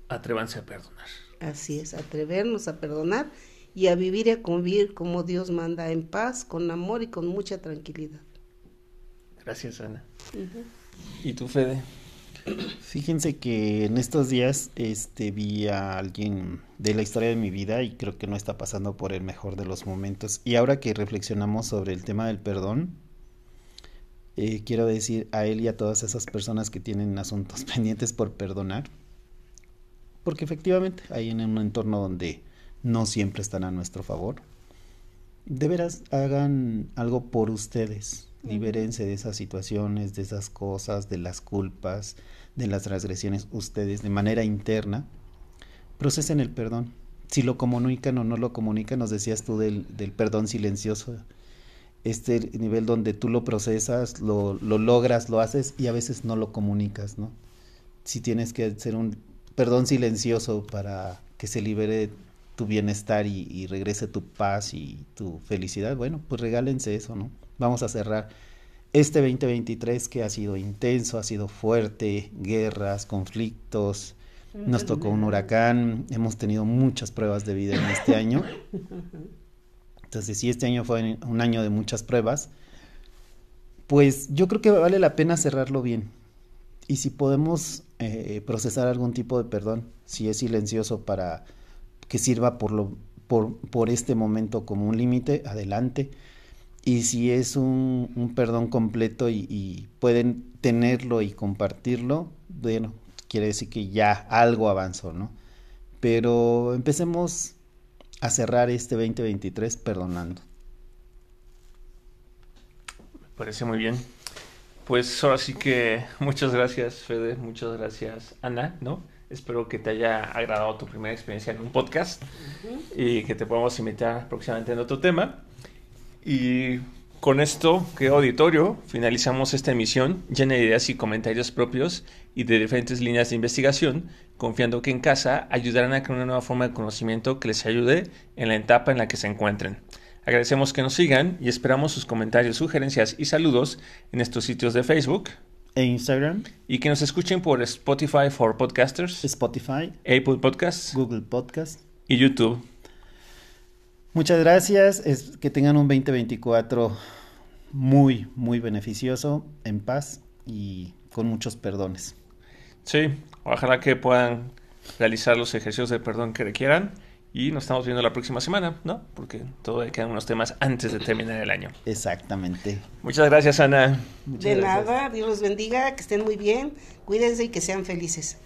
atrévanse a perdonar. Así es, atrevernos a perdonar y a vivir y a convivir como Dios manda, en paz, con amor y con mucha tranquilidad. Gracias, Ana. ¿Y tú, Fede? Fíjense que en estos días este, vi a alguien de la historia de mi vida y creo que no está pasando por el mejor de los momentos. Y ahora que reflexionamos sobre el tema del perdón, eh, quiero decir a él y a todas esas personas que tienen asuntos pendientes por perdonar, porque efectivamente hay en un entorno donde no siempre están a nuestro favor. De veras, hagan algo por ustedes. Libérense de esas situaciones, de esas cosas, de las culpas, de las transgresiones, ustedes de manera interna. Procesen el perdón. Si lo comunican o no lo comunican, nos decías tú del, del perdón silencioso este nivel donde tú lo procesas, lo, lo, logras, lo haces y a veces no lo comunicas, ¿no? Si tienes que hacer un perdón silencioso para que se libere tu bienestar y, y, regrese tu paz y tu felicidad, bueno, pues regálense eso, ¿no? Vamos a cerrar este 2023 que ha sido intenso, ha sido fuerte, guerras, conflictos, nos tocó un huracán, hemos tenido muchas pruebas de vida en este año. Entonces, si este año fue un año de muchas pruebas, pues yo creo que vale la pena cerrarlo bien. Y si podemos eh, procesar algún tipo de perdón, si es silencioso para que sirva por, lo, por, por este momento como un límite, adelante. Y si es un, un perdón completo y, y, pueden tenerlo y compartirlo, bueno, quiere decir que ya algo avanzó, ¿no? Pero empecemos a cerrar este 2023 perdonando. Me parece muy bien. Pues ahora sí que muchas gracias Fede, muchas gracias Ana, ¿no? Espero que te haya agradado tu primera experiencia en un podcast uh -huh. y que te podamos invitar próximamente en otro tema. Y con esto, que auditorio, finalizamos esta emisión llena de ideas y comentarios propios y de diferentes líneas de investigación, confiando que en casa ayudarán a crear una nueva forma de conocimiento que les ayude en la etapa en la que se encuentren. Agradecemos que nos sigan y esperamos sus comentarios, sugerencias y saludos en estos sitios de Facebook e Instagram y que nos escuchen por Spotify for Podcasters, Spotify, Apple Podcasts, Google Podcasts y YouTube. Muchas gracias, es que tengan un 2024 muy, muy beneficioso, en paz y con muchos perdones. Sí, ojalá que puedan realizar los ejercicios de perdón que requieran y nos estamos viendo la próxima semana, ¿no? Porque todavía quedan unos temas antes de terminar el año. Exactamente. Muchas gracias, Ana. Muchas de gracias. nada, Dios los bendiga, que estén muy bien, cuídense y que sean felices.